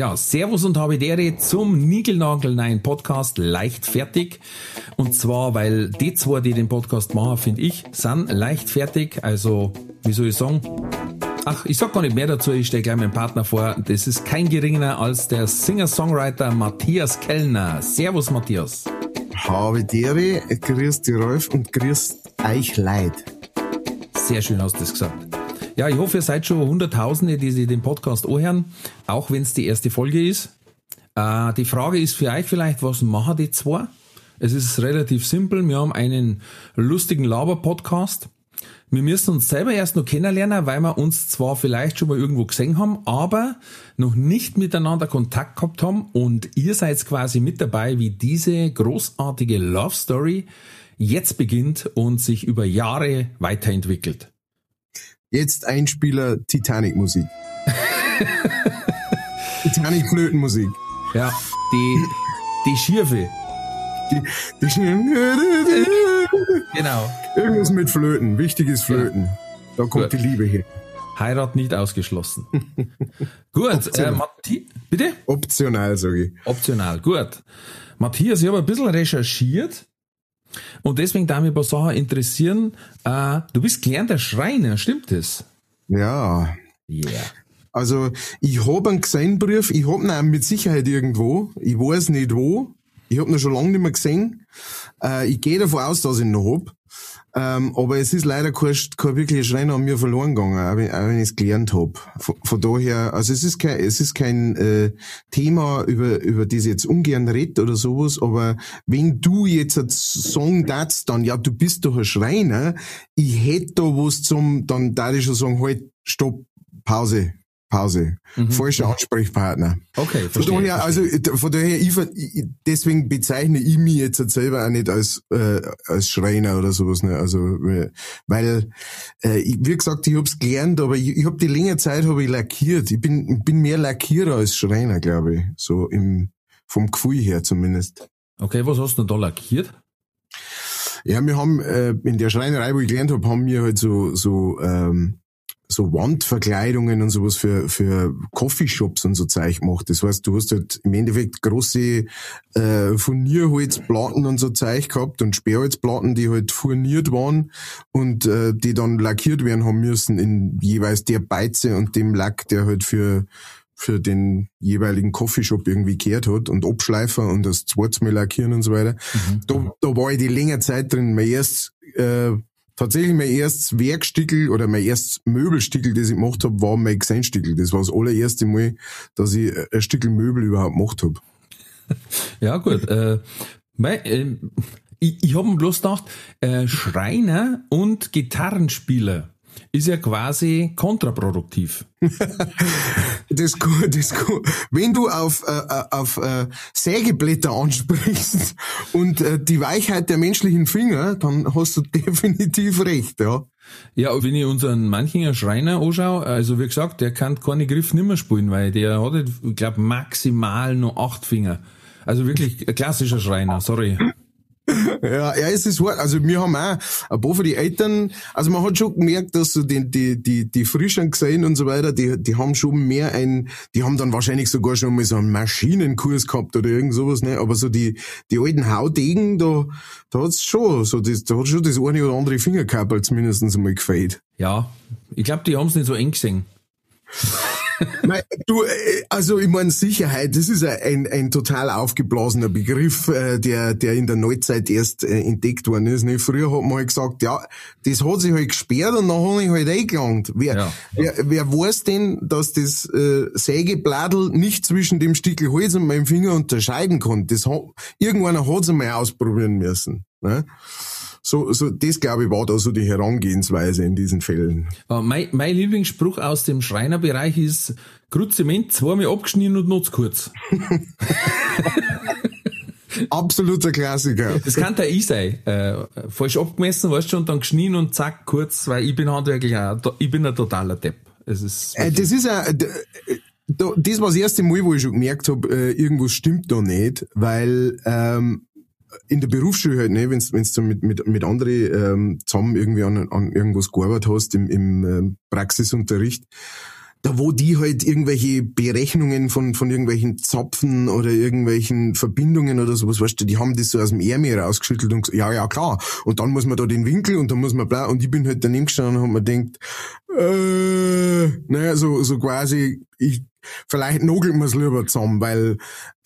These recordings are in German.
Ja, Servus und Habidere zum Nigelnagel-Nein Podcast leichtfertig. Und zwar, weil die zwei, die den Podcast machen, finde ich, sind leichtfertig. Also, wie soll ich sagen? Ach, ich sag gar nicht mehr dazu, ich stelle gleich meinen Partner vor. Das ist kein geringerer als der Singer-Songwriter Matthias Kellner. Servus, Matthias. Habidere, grüß die Rolf und grüß euch Leid. Sehr schön hast du das gesagt. Ja, ich hoffe, ihr seid schon Hunderttausende, die sich den Podcast anhören, auch wenn es die erste Folge ist. Äh, die Frage ist für euch vielleicht, was machen die zwei? Es ist relativ simpel. Wir haben einen lustigen Laber-Podcast. Wir müssen uns selber erst noch kennenlernen, weil wir uns zwar vielleicht schon mal irgendwo gesehen haben, aber noch nicht miteinander Kontakt gehabt haben und ihr seid quasi mit dabei, wie diese großartige Love Story jetzt beginnt und sich über Jahre weiterentwickelt. Jetzt Einspieler Titanic-Musik. Titanic-Flötenmusik. Ja, die, die Schirfe. Die, die Genau. Irgendwas mit Flöten. Wichtig ist Flöten. Da kommt Gut. die Liebe her. Heirat nicht ausgeschlossen. Gut, äh, Mathi bitte? Optional, sage ich. Optional, gut. Matthias, ich habe ein bisschen recherchiert und deswegen da mich ein paar Sachen interessieren. Äh, du bist gelernter Schreiner, stimmt das? Ja. Yeah. Also, ich hab einen Geseinbrief, ich hab ihn auch mit Sicherheit irgendwo. Ich weiß nicht wo. Ich hab ihn schon lange nicht mehr gesehen. Äh, ich gehe davon aus, dass ich ihn noch hab. Ähm, aber es ist leider kein, kein wirklicher Schreiner an mir verloren gegangen, auch wenn, auch wenn ich es gelernt hab. Von, von daher, also es ist kein, es ist kein äh, Thema, über, über das ich jetzt ungern red oder sowas, aber wenn du jetzt sagen darfst, dann, ja, du bist doch ein Schreiner, ich hätte da was zum, dann darf ich schon sagen, halt, stopp, Pause, Pause. Falscher Ansprechpartner. Okay, Von verstehe. daher, also von daher, ich, deswegen bezeichne ich mich jetzt halt selber auch nicht als äh, als Schreiner oder sowas. Ne? Also äh, weil, äh, ich, wie gesagt, ich hab's gelernt, aber ich, ich habe die längere Zeit habe ich lackiert. Ich bin bin mehr Lackierer als Schreiner, glaube ich, so im vom Gefühl her zumindest. Okay, was hast du denn da lackiert? Ja, wir haben äh, in der Schreinerei, wo ich gelernt habe, haben wir halt so so ähm, so Wandverkleidungen und sowas für für Coffeeshops und so Zeug gemacht. Das heißt, du hast halt im Endeffekt große äh, Furnierholzplatten und so Zeug gehabt und Sperrholzplatten, die halt furniert waren und äh, die dann lackiert werden haben müssen in jeweils der Beize und dem Lack, der halt für für den jeweiligen Coffeeshop irgendwie gehört hat und Abschleifer und das Mal lackieren und so weiter. Da, da war ich die längere Zeit drin. Mein erst, äh, tatsächlich mein erstes Werkstickel oder mein erstes Möbelstickel, das ich gemacht habe, war mein Geseinstickel. Das war das allererste Mal, dass ich ein Stückel Möbel überhaupt gemacht habe. Ja, gut. äh, mei, äh, ich ich habe mir bloß gedacht, äh, Schreiner und Gitarrenspieler ist ja quasi kontraproduktiv. Das, das, wenn du auf, äh, äh, auf äh, Sägeblätter ansprichst und äh, die Weichheit der menschlichen Finger, dann hast du definitiv recht, ja. Ja, wenn ich unseren Manchinger Schreiner anschaue, also wie gesagt, der kann keine Griff nimmer spielen, weil der hat, ich glaube, maximal nur acht Finger. Also wirklich klassischer Schreiner, sorry. Ja, ja, es ist wahr. Also wir haben auch ein paar von die Eltern, also man hat schon gemerkt, dass so die, die, die, die Frischen gesehen und so weiter, die, die haben schon mehr ein, die haben dann wahrscheinlich sogar schon mal so einen Maschinenkurs gehabt oder irgend sowas, ne? Aber so die, die alten Haudegen, da, da hat's schon, so das, da hat schon das eine oder andere Fingerkapperl zumindest einmal gefällt. Ja, ich glaube, die haben es nicht so eng gesehen. Du, äh, also ich meine Sicherheit, das ist ein, ein, ein total aufgeblasener Begriff, äh, der, der in der Neuzeit erst äh, entdeckt worden ist. Ne? Früher hat man halt gesagt, ja, das hat sich halt gesperrt und dann habe ich halt eingelangt. Wer, Ja. wer, wer weiß denn, dass das äh, Sägebladel nicht zwischen dem Stickel Holz und meinem Finger unterscheiden kann? Das hat, irgendwann hat es einmal ausprobieren müssen. Ne? So, so, das glaube ich war da so die Herangehensweise in diesen Fällen. Aber mein, mein Lieblingsspruch aus dem Schreinerbereich ist, Kruzement zweimal abgeschnitten und noch zu kurz. Absoluter Klassiker. Das kann der ich sein. Äh, falsch abgemessen, weißt du, und dann geschnien und zack, kurz, weil ich bin handwerklich auch, ich bin ein totaler Depp. Es ist Äh, das ist äh, da- das war das erste Mal, wo ich schon gemerkt habe, äh, irgendwas stimmt da nicht, weil ähm, in der Berufsschule halt, ne, wenn's wenn's du mit mit mit anderen ähm, zusammen irgendwie an, an irgendwas gearbeitet hast im, im ähm, Praxisunterricht, da wo die halt irgendwelche Berechnungen von von irgendwelchen Zapfen oder irgendwelchen Verbindungen oder sowas, weißt du, die haben das so aus dem Ärmel rausgeschüttelt und gesagt, ja, ja, klar. Und dann muss man da den Winkel und dann muss man bla und ich bin halt daneben gestanden und hab mir gedacht, äh, naja, so, so quasi, ich, vielleicht nagelt man es lieber zusammen, weil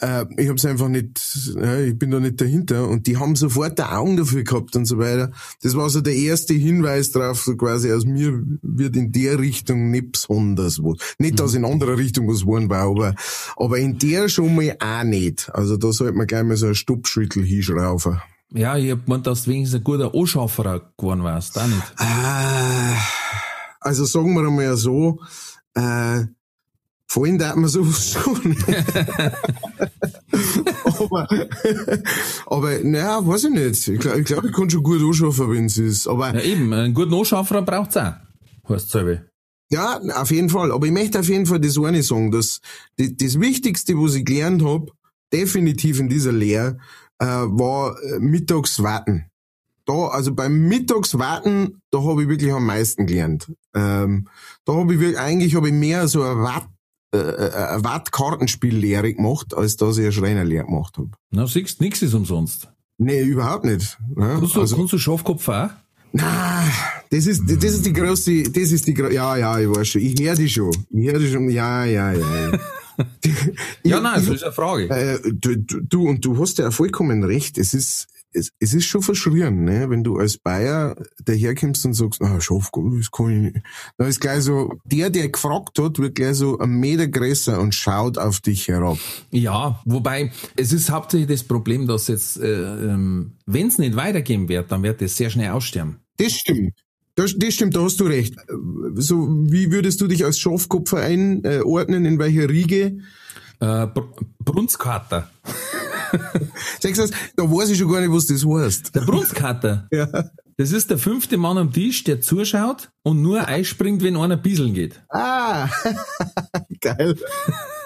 äh, ich hab's einfach nicht, äh, ich bin da nicht dahinter und die haben sofort die Augen dafür gehabt und so weiter. Das war so der erste Hinweis drauf, so quasi aus mir wird in der Richtung nicht besonders was. Nicht, dass in anderer Richtung was geworden war, aber, aber in der schon mal auch nicht. Also da sollte man gleich mal so ein Stoppschüttel hinschrauben. ja, ich hab gemeint, dass du wenigstens ein guter Anschaffer geworden warst, auch nicht. Äh, also sagen wir einmal so, äh, fallen darf man sowas schon. aber, aber, naja, weiß ich nicht. Ich glaube, ich, glaub, ich kann schon gut anschaffen, wenn es ist. Aber Ja, eben, einen guten Anschaffer braucht's auch. Heißt selber. ja, auf jeden Fall. Aber ich möchte auf jeden Fall das eine sagen, dass die, das Wichtigste, was ich gelernt habe, definitiv in dieser Lehre, äh, war äh, mittags warten. Da, also beim Mittagswarten, da habe ich wirklich am meisten gelernt. Ähm, da habe ich wirklich, eigentlich habe ich mehr so eine Watt, äh, äh, eine Wattkartenspiellehre gemacht, als dass ich eine Schreinerlehre gemacht habe. Na, siehst, nix ist umsonst. Nee, überhaupt nicht. Ja, Kannst du, also, kannst du Schafkopf auch? na, das ist, das ist die große, das ist die, ja, ja, ich weiß schon, ich höre die schon, ich höre die schon, ja, ja, ja. Ja, nein, das ist eine Frage. Äh, du, du, du, und du hast ja vollkommen recht. Es ist, es, es ist schon verschrien, ne? Wenn du als Bayer daherkommst und sagst, ah, Schafgott, das kann ich nicht. Da ist gleich so, der, der gefragt hat, wird gleich so einen Meter größer und schaut auf dich herab. Ja, wobei, es ist hauptsächlich das Problem, dass jetzt, äh, ähm, wenn es nicht weitergehen wird, dann wird es sehr schnell aussterben. Das stimmt. Das, das stimmt, da hast du recht. So, wie würdest du dich als Schafkopfer einordnen, in welcher Riege? Äh, Br Brunskater. Sagst du, da weiß ich schon gar nicht, was das heißt. Der Brunskater. Ja. Das ist der fünfte Mann am Tisch, der zuschaut und nur einspringt, wenn einer bieseln geht. Ah, geil.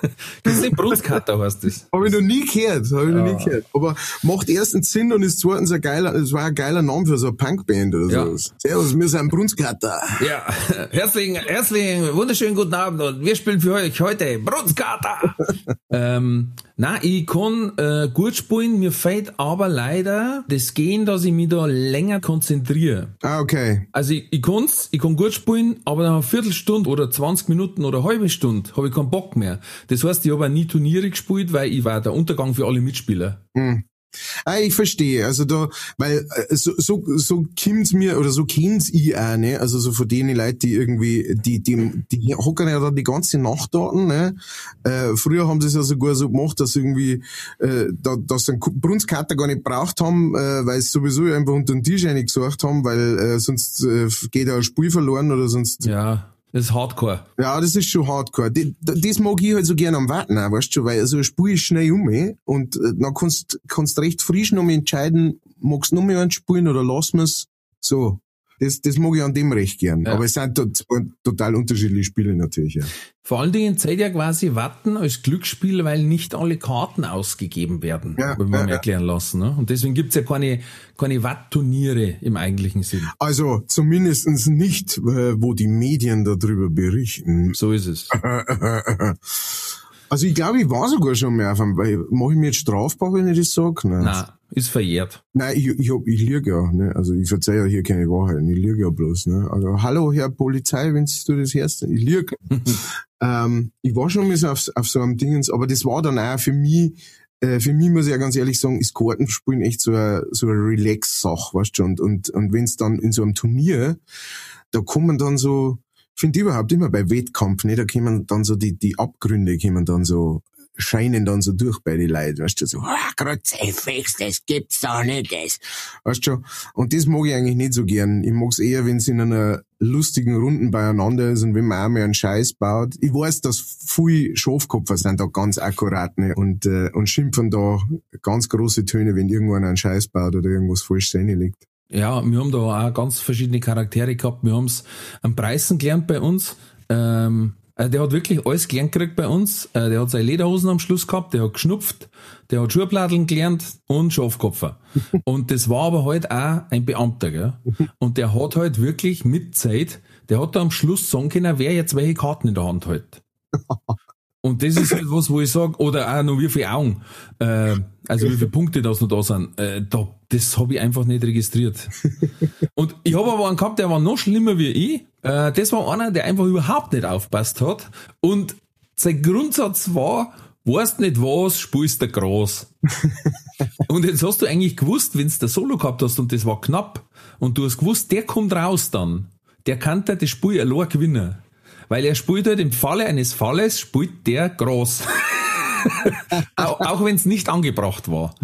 Das ist der Brunskater, heißt das. Habe ich noch nie gehört, habe ich noch nie gehört. Aber macht erstens Sinn und ist zweitens ein geiler, es war ein geiler Name für so eine Punkband oder Ja. sowas. Servus, wir sind Brunskater. Ja, herzlichen, herzlichen, wunderschönen guten Abend und wir spielen für euch heute Brunskater. ähm, na, ich kann äh, gut spielen, mir fehlt aber leider das Gehen, dass ich mich da länger konzentriere. Ah, okay. Also ich, ich kann's, ich kann gut spielen, aber nach einer Viertelstunde oder 20 Minuten oder eine halbe Stunde habe ich keinen Bock mehr. Das heißt, ich habe nie Turniere gespielt, weil ich war der Untergang für alle Mitspieler. Ah, ich verstehe. Also da, weil äh, so, so, so kommt's mir oder so kennt's ich auch, ne? Also so von denen Leute, die irgendwie, die, die, die hocken ja da die ganze Nacht dort, ne? Äh, früher haben sie es ja sogar so gemacht, dass irgendwie, äh, da, dass sie einen Brunskater gar nicht braucht haben, äh, weil sie sowieso einfach unter den Tisch gesucht haben, weil äh, sonst äh, geht ja ein Spiel verloren oder sonst Ja, das ist Hardcore. ja, das ist schon hardcore. Die- Das mag ich halt so gerne am Warten, auch, weißt du, weil so ein Spiel ist schnell um eh, und äh, dann kannst kannst recht frisch noch mal entscheiden, magst du noch mal eins spielen oder lassen wir's. So. Das, das mag ich an dem recht gern. Ja. Aber es sind tot- total unterschiedliche Spiele natürlich, ja. Vor allen Dingen zählt ja quasi Warten als Glücksspiel, weil nicht alle Karten ausgegeben werden, Ja, wenn wir ja. erklären lassen. Ne? Und deswegen gibt's ja keine, keine Wattturniere im eigentlichen Sinn. Also zumindestens nicht, äh, wo die Medien darüber berichten. So ist es. Also ich glaube, ich war sogar schon mal auf einem, weil mache ich mir jetzt strafbar, wenn ich das sage? Nein. Na, ist verjährt. Nein, ich, ich, hab, ich lüge ja, ne? Also ich verzeihe ja hier keine Wahrheiten, ich lüge ja bloß, ne? Also hallo Herr Polizei, wenn du das hörst, ich lüge. ähm, ich war schon mal auf, auf so einem Dingens, aber das war dann auch für mich, äh, für mich muss ich ja ganz ehrlich sagen, ist Kartenspielen echt so eine, so eine Relax-Sache, weißt du, und, und, und wenn es dann in so einem Turnier, da kommen dann so, finde überhaupt immer bei Wettkampf, ne, da kommen dann so die, die Abgründe, kommen dann so scheinen dann so durch bei den Leuten, weißt du, so, ah, grad fix, das gibt's doch nicht, das. Weißt du, und das mag ich eigentlich nicht so gern. Ich mag's eher, wenn es in einer lustigen Runden beieinander ist und wenn man einmal einen Scheiß baut. Ich weiß, dass viele Schafkopfer sind da ganz akkurat ne, und, äh, und schimpfen da ganz große Töne, wenn irgendwann einen Scheiß baut oder irgendwas falsch liegt. Ja, wir haben da auch ganz verschiedene Charaktere gehabt. Wir haben's am Preisen gelernt bei uns. Ähm, also der hat wirklich alles gelernt gekriegt bei uns. Äh, der hat seine Lederhosen am Schluss gehabt, der hat geschnupft, der hat Schuhpladeln gelernt und Schafkopfer. und das war aber halt auch ein Beamter, gell? Und der hat halt wirklich mit Zeit, der hat da am Schluss sagen können, wer jetzt welche Karten in der Hand hat. Und das ist halt was, wo ich sage, oder auch noch wie viele Augen, äh, also wie viele Punkte das noch da sind, äh, da, das habe ich einfach nicht registriert. Und ich habe aber einen gehabt, der war noch schlimmer wie ich. Äh, das war einer, der einfach überhaupt nicht aufpasst hat. Und sein Grundsatz war, weißt nicht was, spielst der Gras. und jetzt hast du eigentlich gewusst, wenn du der Solo gehabt hast und das war knapp, und du hast gewusst, der kommt raus dann, der kann da das Spiel allein gewinnen. Weil er spielt halt im Falle eines Falles, spielt der groß. auch auch wenn es nicht angebracht war.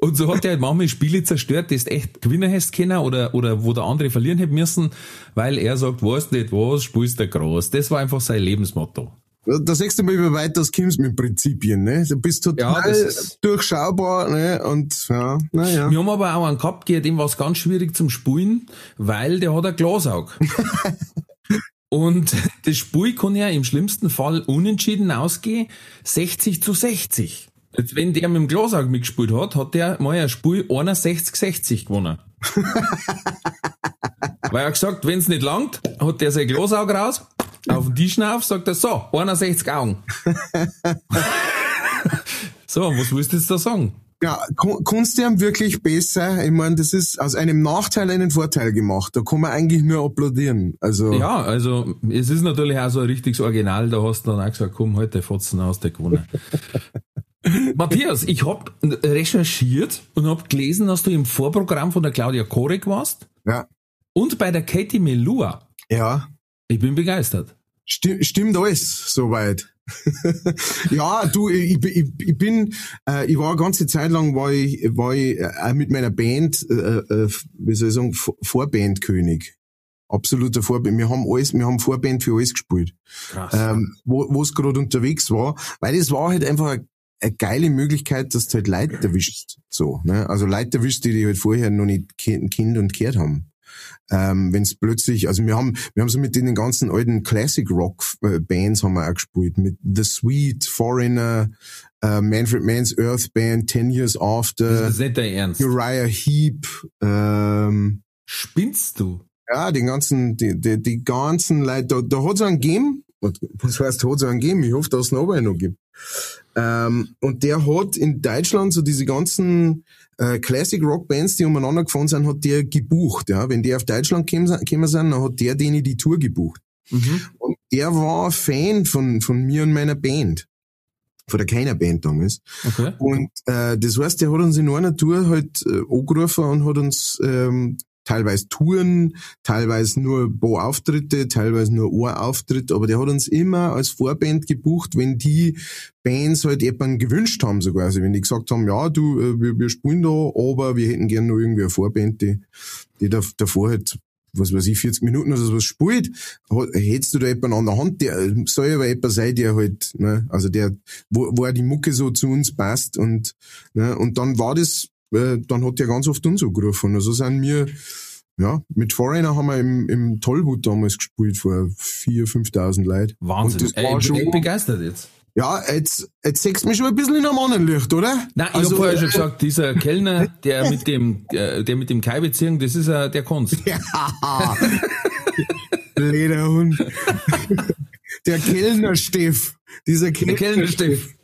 Und so hat er halt manchmal Spiele zerstört, die du echt gewinnen hast können oder, oder wo der andere verlieren hätte müssen, weil er sagt, weißt nicht was, spielst der groß. Das war einfach sein Lebensmotto. Das nächste Mal, weit das kommst mit Prinzipien, ne? Du bist total ja, durchschaubar, ne? Und, ja, naja. Wir haben aber auch einen gehabt, dem war es ganz schwierig zum Spulen, weil der hat ein Glasaug. Und das Spiel kann ja im schlimmsten Fall unentschieden ausgehen, 60 zu 60. Jetzt, wenn der mit dem Glasaug mitgespielt hat, hat der mal ein Spiel 61-60 gewonnen. Weil er gesagt, wenn es nicht langt, hat der sein Glasaug raus, auf den Tisch auf, sagt er, so, 61 Augen. so, was willst du jetzt da sagen? Ja, du ihm wirklich besser? Ich meine, das ist aus einem Nachteil einen Vorteil gemacht. Da kann man eigentlich nur applaudieren. Also ja, also es ist natürlich auch so ein richtiges Original. Da hast du dann auch gesagt, komm, heute Fotzen aus der gewonnen. Matthias, ich hab recherchiert und hab gelesen, dass du im Vorprogramm von der Claudia Korek warst. Ja. Und bei der Katie Melua. Ja. Ich bin begeistert. Stimmt, stimmt alles soweit. ja, du, ich, ich, ich bin, äh, ich war eine ganze Zeit lang, war ich, war ich äh, mit meiner Band, äh, äh, wie soll ich sagen, Vorbandkönig. Absoluter Vorband. Wir haben alles, wir haben Vorband für alles gespielt. Krass. Ähm, wo es gerade unterwegs war, weil es war halt einfach eine, eine geile Möglichkeit, dass du halt Leute erwischst. So, ne? Also Leute erwischst, die die halt vorher noch nicht Kind und gehört haben ähm, wenn es plötzlich, also wir haben, wir haben so mit den ganzen alten Classic Rock äh, Bands haben wir auch gespielt, mit The Sweet, Foreigner, äh, Manfred Mann's Earth Band, Ten Years After, das ist Ernst. Uriah Heep, ähm, Spinnst du? Ja, die ganzen, die, die, die ganzen Leute, da, da hat es einen gegeben, was heißt, hat es einen gegeben? Ich hoffe, dass es noch einen gibt. Ähm, und der hat in Deutschland so diese ganzen äh, Classic Rock Bands, die umeinander gefahren sind, hat der gebucht. Ja? Wenn die auf Deutschland gekommen sind, dann hat der denen die Tour gebucht. Mhm. Und der war Fan von, von mir und meiner Band. Von der keiner Band damals. Okay. Und äh, das heißt, der hat uns in einer Tour halt äh, angerufen und hat uns ähm, teilweise Touren, teilweise nur ein paar Auftritte, teilweise nur ein Auftritt, aber der hat uns immer als Vorband gebucht, wenn die Bands halt jemanden gewünscht haben sogar. Also wenn die gesagt haben, ja, du, äh, wir, wir spielen da, aber wir hätten gerne noch irgendwie eine Vorband, die, die da, davor halt was weiß ich, 40 Minuten oder sowas spielt, hättest du da jemanden an der Hand, der soll aber jemand sein, der halt, ne, also der, wo, wo die Mucke so zu uns passt und, ne, und dann war das äh, dann hat der ganz oft uns angerufen. Also sind wir, ja, mit Foreigner haben wir im, im Tollwood damals gespielt vor 4.000, 5.000 Leuten. Wahnsinn. Und das war ich bin begeistert jetzt. Ja, jetzt, jetzt sechst du mich schon ein bisschen in einem anderen Licht, oder? Nein, ich also, habe vorher schon gesagt, dieser Kellner, der mit dem, äh, der mit dem Kai beziehung, das ist äh, der Kunst. Ja. Lederhund. der Kellner Steff. Dieser Kellner, Kellner Steff.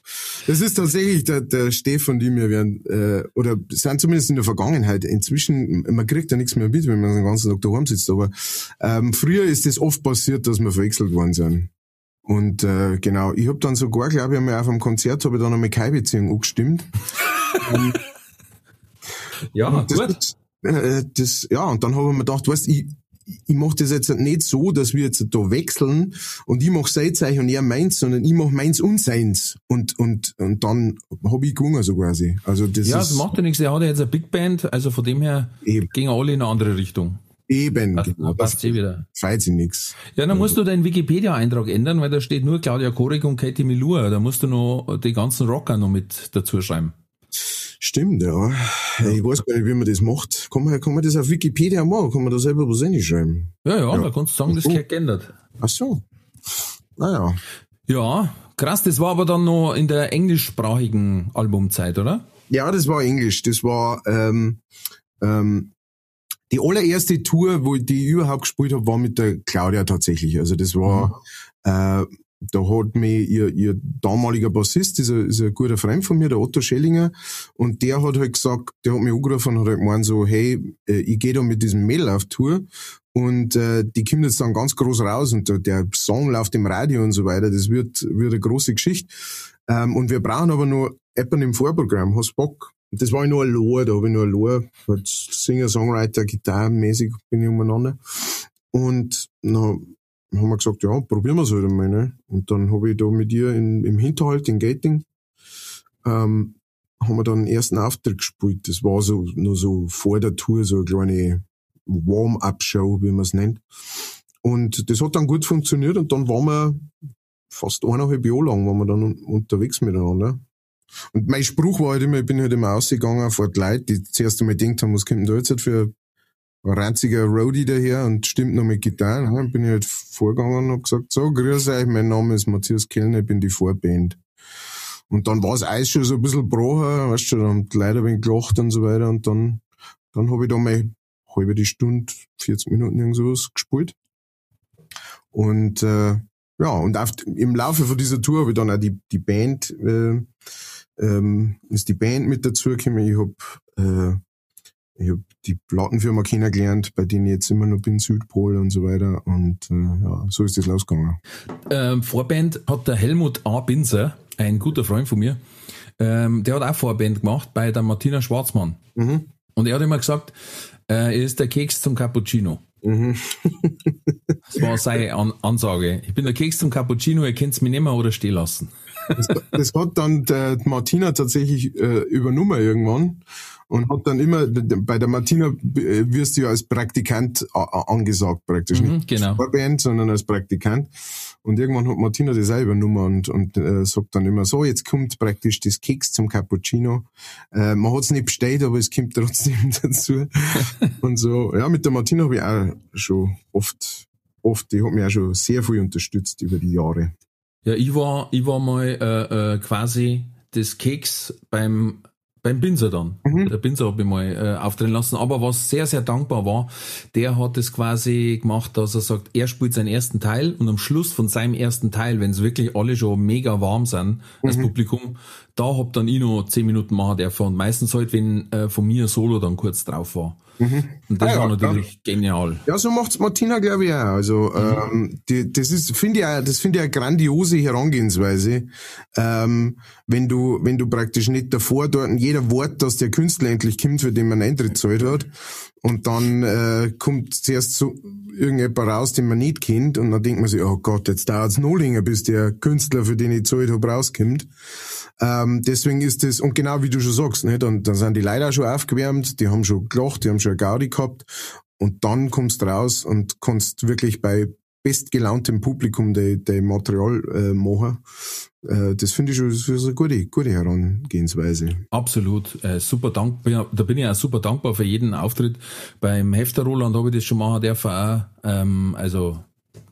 Das ist tatsächlich der, der Stefan, die mir werden, äh, oder sind zumindest in der Vergangenheit. Inzwischen, man kriegt ja nichts mehr mit, wenn man den ganzen Tag daheim sitzt, aber ähm, früher ist es oft passiert, dass wir verwechselt worden sind. Und äh, genau, ich habe dann sogar, glaube ich, einmal auf einem Konzert habe ich dann einmal keine Beziehung angestimmt. ja, das, gut. Äh, das, ja, und dann habe ich mir gedacht, weißt ich, ich mache das jetzt nicht so, dass wir jetzt da wechseln und ich mache sein Zeichen und er meins, sondern ich mache meins und seins. Und, und, und dann habe ich gewonnen so quasi. Also das ja, das macht ja nichts. Er hat ja jetzt eine Big Band, also von dem her Eben. gehen alle in eine andere Richtung. Eben, Passt, genau. passt eh wieder. Feit sie nix. Ja, dann musst du deinen Wikipedia-Eintrag ändern, weil da steht nur Claudia Korik und Katie Milur. Da musst du noch die ganzen Rocker noch mit dazu schreiben. Stimmt, ja. Ich weiß gar nicht, wie man das macht. Kann man, kann man das auf Wikipedia machen? Kann man da selber was reinschreiben? Ja, ja, Ja. da kannst du sagen, das gehört geändert. Ach so. Naja. Ja, krass, das war aber dann noch in der englischsprachigen Albumzeit, oder? Ja, das war Englisch. Das war ähm, ähm, die allererste Tour, wo ich die überhaupt gespielt habe, war mit der Claudia tatsächlich. Also das war, äh, da hat mir ihr, ihr damaliger Bassist, ist ein, ist ein guter Freund von mir, der Otto Schellinger, und der hat halt gesagt, der hat mich angerufen und hat halt gemeint so, hey, äh, ich gehe da mit diesem Mädel auf Tour und äh, die kommt jetzt dann ganz groß raus und der, Song läuft im Radio und so weiter, das wird, wird eine große Geschichte. Ähm, und wir brauchen aber nur jemanden im Vorprogramm, hast Bock? Das war ich nur allein, da habe ich nur allein, halt Singer, Songwriter, Gitarrenmäßig bin ich umeinander. Und dann haben wir gesagt, ja, probieren wir es halt einmal, ne? Und dann habe ich da mit ihr in, im Hinterhalt, in Gating, ähm, haben wir dann den ersten Auftritt gespielt. Das war so, nur so vor der Tour, so eine kleine Warm-up-Show, wie man es nennt. Und das hat dann gut funktioniert und dann waren wir fast eineinhalb Jahre lang waren wir dann un- unterwegs miteinander. Und mein Spruch war halt immer, ich bin halt immer ausgegangen vor die Leute, die zuerst einmal gedacht haben, was kommt denn da jetzt für ein ranziger Roadie daher und stimmt noch mit Gitarre. Ne? Dann bin ich halt vorgegangen und hab gesagt, so, grüß euch, mein Name ist Matthias Kellner, ich bin die Vorband. Und dann war das Eis schon so ein bisschen gebrochen, weißt du, dann haben die Leute ein wenig gelacht und so weiter und dann, dann habe ich da mal halbe die Stunde, 40 Minuten irgend sowas gespielt. Und äh, ja, und auf, im Laufe von dieser Tour habe ich dann auch die, die Band, äh, ähm, ist die Band mit dazu gekommen. Ich hab äh, ich hab die Plattenfirma kennengelernt, bei denen ich jetzt immer noch bin, Südpol und so weiter. Und äh, ja, so ist das losgegangen. Ähm, Vorband hat der Helmut A. Binzer, ein guter Freund von mir, ähm, der hat auch Vorband gemacht bei der Martina Schwarzmann. Mhm. Und er hat immer gesagt, äh, er ist der Keks zum Cappuccino. Mhm. Das war seine An Ansage. Ich bin der Keks zum Cappuccino, ihr könnt's mich nehmen oder stehen lassen. Das, das hat dann der Martina tatsächlich äh, übernommen irgendwann und hat dann immer, bei der Martina äh, wirst du ja als Praktikant angesagt praktisch, Mhm, nicht genau. als Vorband, sondern als Praktikant. Und irgendwann hat Martina das auch übernommen und, und äh, sagt dann immer so, jetzt kommt praktisch das Keks zum Cappuccino. Äh, man hat's nicht bestellt, aber es kommt trotzdem dazu. und so, ja, mit der Martina habe ich auch schon oft, oft, die hat mich auch schon sehr viel unterstützt über die Jahre. Ja, ich war, ich war mal äh, äh, quasi das Keks beim beim Binzer dann. Der Binzer hat mich mal äh, auftreten lassen. Aber was sehr, sehr dankbar war, der hat es quasi gemacht, dass er sagt, er spielt seinen ersten Teil und am Schluss von seinem ersten Teil, wenn es wirklich alle schon mega warm sind, das Publikum, da hab dann ich noch zehn Minuten machen dürfen. Und meistens halt, wenn äh, von mir Solo dann kurz drauf war. Und das Ah ja, war natürlich genial. Ja, so macht's Martina, glaube ich, auch. Also, ähm, die, das ist, finde ich, auch- das finde ich eine grandiose Herangehensweise. Ähm, wenn du, wenn du praktisch nicht davor dort jeder Wort, dass der Künstler endlich kommt, für den man Eintritt zahlt hat, und dann äh, kommt zuerst so irgendjemand raus, den man nicht kennt, und dann denkt man sich, oh Gott, jetzt dauert's noch länger, bis der Künstler, für den ich zahlt habe, rauskommt. Ähm, deswegen ist das, und genau wie du schon sagst, ne, dann, dann sind die Leute auch schon aufgewärmt, die haben schon gelacht, die haben schon eine Gaudi gehabt und dann kommst du raus und kannst wirklich bei bestgelauntem Publikum de, de Material äh, machen. Äh, das finde ich schon das ist eine gute, gute Herangehensweise. Absolut, äh, super dankbar. Da bin ich auch super dankbar für jeden Auftritt. Beim Hefter Roland habe ich das schon machen dürfen auch. Ähm, also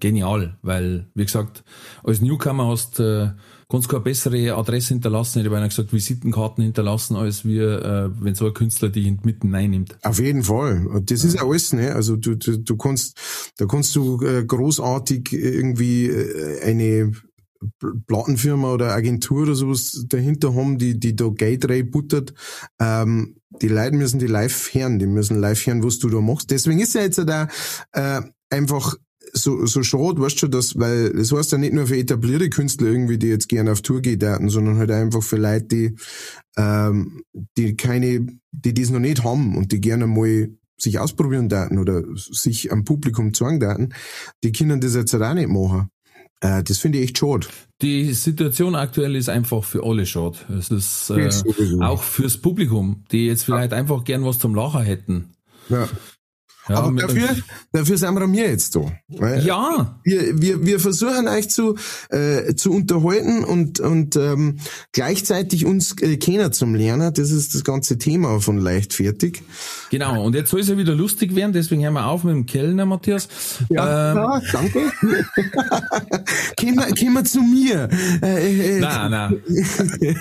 genial, weil, wie gesagt, als Newcomer hast äh, kannst keine bessere Adresse hinterlassen, hätte ich beinahe gesagt, Visitenkarten hinterlassen, als wir, äh, wenn so ein Künstler dich mitten reinnimmt. Auf jeden Fall. Und das ist ja alles, ne? Also du, du, du kannst, da kannst du äh, großartig irgendwie äh, eine Plattenfirma oder Agentur oder sowas dahinter haben, die, die da Geld reinbuttert. Ähm, die Leute müssen die live hören, die müssen live hören, was du da machst. Deswegen ist ja jetzt da äh, einfach so, so schade, weißt du, dass, weil das heißt ja nicht nur für etablierte Künstler irgendwie, die jetzt gerne auf Tour gehen daten, sondern halt einfach für Leute, die, ähm, die keine, die das noch nicht haben und die gerne mal sich ausprobieren daten oder sich am Publikum zwang daten, die können das jetzt auch nicht machen. Äh, das finde ich echt schade. Die Situation aktuell ist einfach für alle schade. Es ist äh, Ja, auch fürs Publikum, die jetzt vielleicht einfach gern was zum Lachen hätten. Ja. Ja, Aber dafür, dafür sind wir mir jetzt da. Weil ja, Wir, wir, wir versuchen euch zu, äh, zu unterhalten und, und ähm, gleichzeitig uns äh, kennen zum Lernen. Das ist das ganze Thema von leichtfertig. genau. Und jetzt soll es ja wieder lustig werden, deswegen hören wir auf mit dem Kellner, Matthias. Ähm, ja danke. kommen, wir- zu mir. Äh, äh, Nein, nein.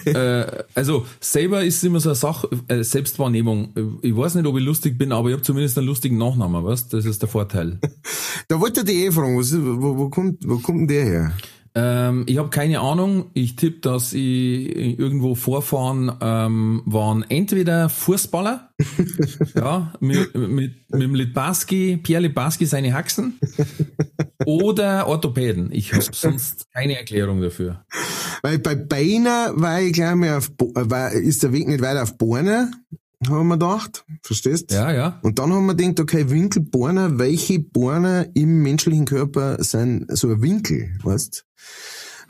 äh, also selber ist immer so eine Sache, äh, Selbstwahrnehmung. Ich weiß nicht, ob ich lustig bin, aber ich habe zumindest einen lustigen Nachnamen, weißt Das ist der Vorteil. Da wollte ich dich eh fragen, was, wo, wo, kommt, wo kommt denn der her? Ähm, ich habe keine Ahnung. Ich tippe, dass ich irgendwo Vorfahren ähm, waren entweder Fußballer, ja, mit, mit, mit Litbarski, Pierre Litbarski seine Haxen, oder Orthopäden. Ich habe sonst keine Erklärung dafür. Weil bei Beiner war ich gleich mal auf, war, ist der Weg nicht weiter auf Borne, haben wir gedacht. Verstehst? Ja, ja. Und dann haben wir gedacht, okay, Winkelborne, welche Borne im menschlichen Körper sind so ein Winkel, weißt?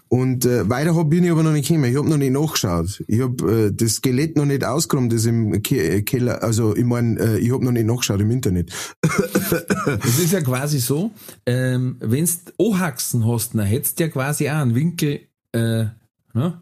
Und äh, weiter hab ich aber noch nicht gekommen. Ich hab noch nicht nachgeschaut. Ich hab äh, das Skelett noch nicht ausgeräumt, das im Ke äh, Keller, also ich mein, äh, ich hab noch nicht nachgeschaut im Internet. Es ist ja quasi so, ähm, wenn's Ohaxen hast, dann hättest du ja quasi auch einen Winkel äh, ne?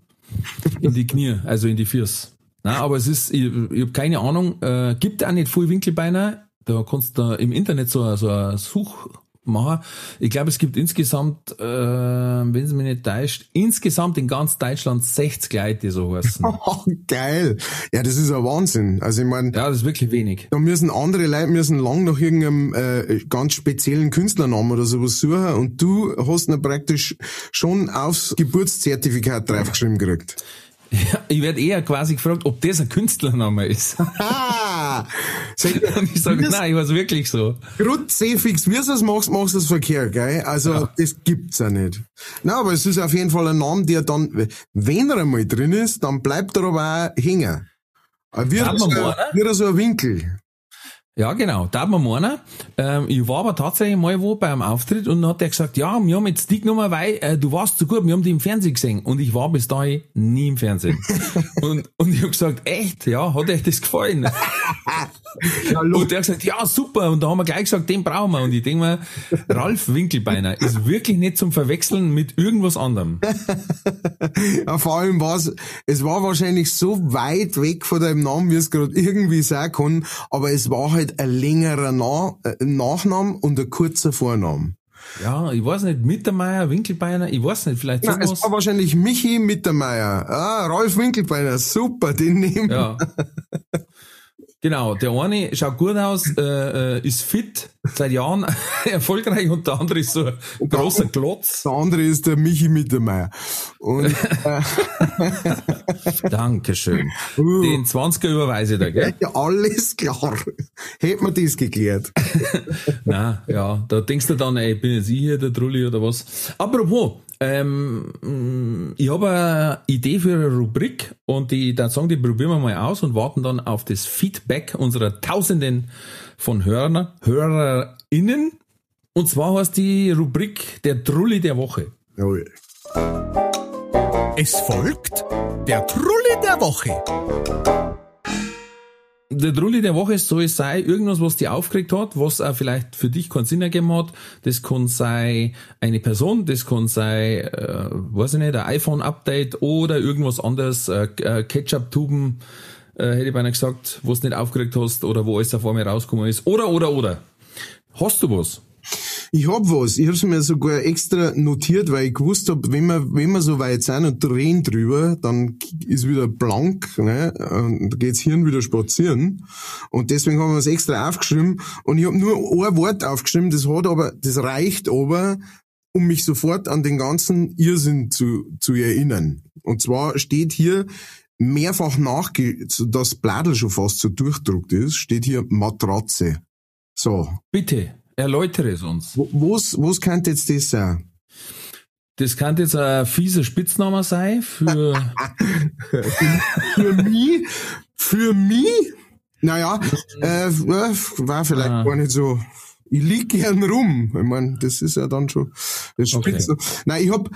in die Knie, also in die Füße. Na, aber es ist, ich, ich habe keine Ahnung, äh, gibt auch nicht viel Winkelbeine. Da kannst du im Internet so, so ein Such machen. Ich glaube, es gibt insgesamt, äh, wenn es mich nicht täuscht, insgesamt in ganz Deutschland 60 Leute, die so heißen. Oh, geil. Ja, das ist ein Wahnsinn. Also ich mein, Ja, das ist wirklich wenig. da müssen andere Leute müssen lang nach irgendeinem äh, ganz speziellen Künstlernamen oder sowas suchen und du hast ihn praktisch schon aufs Geburtszertifikat draufgeschrieben gekriegt. Ja, ich werde eher quasi gefragt, ob das ein Künstlername ist. Ah! Und ich sage, nein, ich weiß wirklich so. Grundsäfix, wie du es machst, machst du es verkehrt, gell? Also, das gibt's ja nicht. Na, aber es ist auf jeden Fall ein Name, der dann, wenn er einmal drin ist, dann bleibt er aber auch hängen. Wie, Darf so, man ein- meinen? wie so ein Winkel. Ja, genau. Da hat man meinen. Ähm, ich war aber tatsächlich mal wo bei einem Auftritt und dann hat er gesagt, ja, wir haben jetzt die genommen, weil äh, du warst so gut, wir haben die im Fernsehen gesehen. Und ich war bis dahin nie im Fernsehen. und, und ich habe gesagt, echt? Ja, hat euch das gefallen? und der hat gesagt, ja, super. Und da haben wir gleich gesagt, den brauchen wir. Und ich denke mir, Ralf Winkelbeiner ist wirklich nicht zum Verwechseln mit irgendwas anderem. Ja, vor allem war's, es war wahrscheinlich so weit weg von deinem Namen, wie es gerade irgendwie sein kann, aber es war halt ein längerer Na äh, Nachname und ein kurzer Vorname. Ja, ich weiß nicht, Mittermeier, Winkelbeiner, ich weiß nicht, vielleicht Ja, es war wahrscheinlich Michi Mittermeier. Ah, Rolf Winkelbeiner, super, den nehmen wir. Ja. Genau, der eine schaut gut aus, äh, äh, ist fit, seit Jahren erfolgreich und der andere ist so ein großer Klotz. Der andere ist der Michi Mittermeier. Und äh, Dankeschön. Uh. Den 20er überweise ich da, gell? ja, alles klar. Hätten wir das geklärt. Na, ja, da denkst du dann, ey, bin jetzt ich hier der Trulli oder was. Apropos, ähm, mh, ich habe eine Idee für eine Rubrik und die, da sagen die probieren wir mal aus und warten dann auf das Feedback unserer Tausenden von Hörern, HörerInnen. Und zwar heißt die Rubrik der Trulli der Woche. Jawohl. Es folgt der Trulli der Woche. Der Trulli der Woche soll es sein, irgendwas, was dich aufgeregt hat, was auch vielleicht für dich keinen Sinn ergeben hat. Das kann sein eine Person, das kann sein, äh, weiß ich nicht, ein iPhone-Update oder irgendwas anderes, äh, äh, Ketchup-Tuben, äh, hätte ich beinahe gesagt, was du nicht aufgeregt hast oder wo alles auf einmal rausgekommen ist. Oder, oder, oder. Hast du was? Ich hab was. Ich hab's mir sogar extra notiert, weil ich gewusst hab, wenn wir, wenn wir so weit sind und drehen drüber, dann ist wieder blank, ne? Und da geht's Hirn wieder spazieren. Und deswegen haben wir es extra aufgeschrieben. Und ich hab nur ein Wort aufgeschrieben, das hat aber, das reicht aber, um mich sofort an den ganzen Irrsinn zu, zu erinnern. Und zwar steht hier, mehrfach nachge, das Bladel schon fast so durchdruckt ist, steht hier Matratze. So. Bitte, erläutere es uns. Wo- Was, was könnte jetzt das sein? Das kann jetzt ein fieser Spitzname sein für, Für mich, für mich Naja, äh, war vielleicht ah. gar nicht so. Ich lieg gern rum. Ich mein, das ist ja dann schon. Das okay. so. Nein, ich hab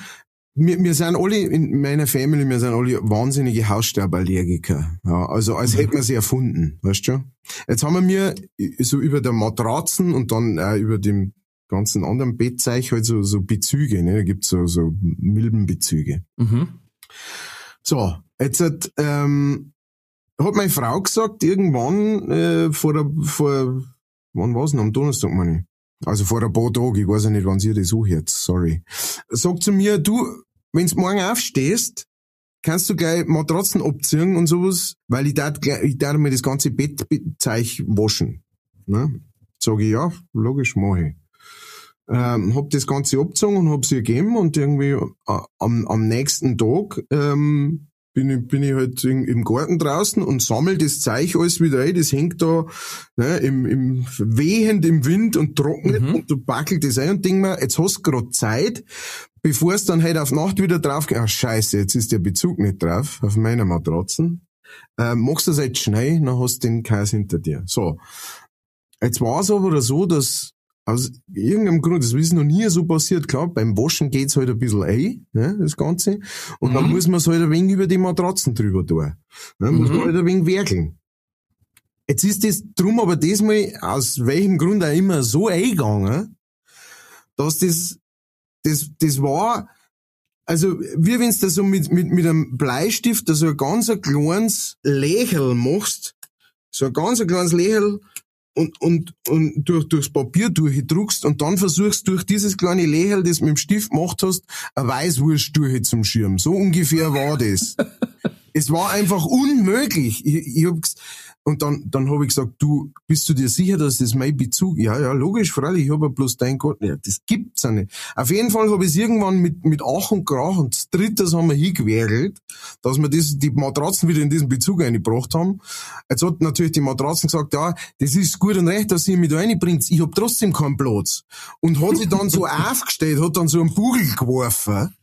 wir, wir sind alle in meiner Family, wir sind alle wahnsinnige Hausstauballergiker. Ja, also als hätten wir sie erfunden, weißt du? Jetzt haben wir mir so über der Matratzen und dann auch über dem ganzen anderen Bettzeug halt so, so Bezüge, ne? Da gibt's so, so Milbenbezüge. Mhm. So, jetzt hat, ähm, hat meine Frau gesagt, irgendwann äh, vor der, vor, wann war's denn? Am Donnerstag, meine ich. Also vor ein paar Tagen, ich weiß ja nicht, wann sie das sucht sorry. Sagt zu mir, du, wenn du morgen aufstehst, kannst du gleich Matratzen abziehen und sowas, weil ich darf, ich darf mir das ganze Bettzeug waschen. Ne? Sag ich, ja, logisch, mache ich. Ähm, hab das Ganze abgezogen und hab sie gegeben und irgendwie äh, am, am nächsten Tag ähm, bin ich, bin ich halt in, im Garten draußen und sammel das Zeug alles wieder ein. Das hängt da ne, im, im wehend im Wind und trocknet mhm. und du backelt das ein und denk mir, jetzt hast du gerade Zeit, bevor es dann halt auf Nacht wieder drauf geht. Ach scheiße, jetzt ist der Bezug nicht drauf auf meiner Matratzen. Äh, machst du das jetzt schnell, dann hast du den Kais hinter dir. So. Jetzt war es aber so, dass aus irgendeinem Grund, das ist noch nie so passiert, klar, beim Waschen geht's halt ein bisschen ein, ne, das Ganze. Und mhm. dann muss man es halt ein wenig über die Matratzen drüber tun. Ne, muss mhm. man halt ein wenig werkeln. Jetzt ist das drum aber diesmal, aus welchem Grund auch immer, so eingegangen, dass das, das, das war, also, wie wenn du so mit, mit, mit einem Bleistift da so ein ganz ein kleines Lächel machst, so ein ganz ein kleines Lächel, und, und, und durch, durchs Papier durchdruckst und dann versuchst durch dieses kleine Lächeln, das du mit dem Stift gemacht hast, eine Weißwurst durch zum Schirm. So ungefähr war das. es war einfach unmöglich. Ich, ich hab, und dann, dann habe ich gesagt, du, bist du dir sicher, dass das mein Bezug? Ja, ja, logisch, freilich, ich habe ja bloß dein Gott. Ja, das gibt's ja nicht. Auf jeden Fall habe ich es irgendwann mit, mit Ach und Krach und das drittes haben wir hingewerkelt, dass wir das, die Matratzen wieder in diesen Bezug eingebracht haben. Jetzt hat natürlich die Matratzen gesagt, ja, das ist gut und recht, dass ihr mich da reinbringt. Ich habe trotzdem keinen Platz. Und hat sich dann so aufgestellt, hat dann so einen Bugel geworfen.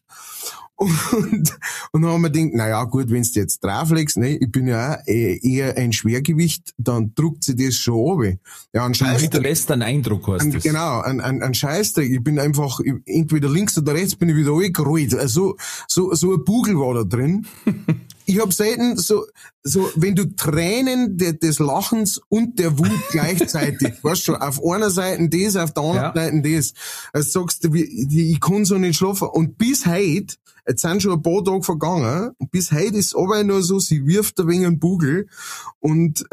Und, und dann haben wir gedacht, naja, gut, wenn du jetzt drauflegst, ne, ich bin ja auch eher ein Schwergewicht, dann druckt sie das schon ab. Ja, ein Scheiß. hinterlässt einen Eindruck, heißt das. Genau, ein, ein, ein Scheißdreck. Ich bin einfach, entweder links oder rechts bin ich wieder angerollt. Also, so, so ein Bugel war da drin. ich habe selten so, so, wenn du Tränen de, des Lachens und der Wut gleichzeitig, weißt schon, auf einer Seite das, auf der anderen ja. Seite das. Also sagst du, ich kann so nicht schlafen. Und bis heute, Jetzt sind schon ein paar Tage vergangen und bis heute ist aber nur so, sie wirft ein wenig einen Bugel und,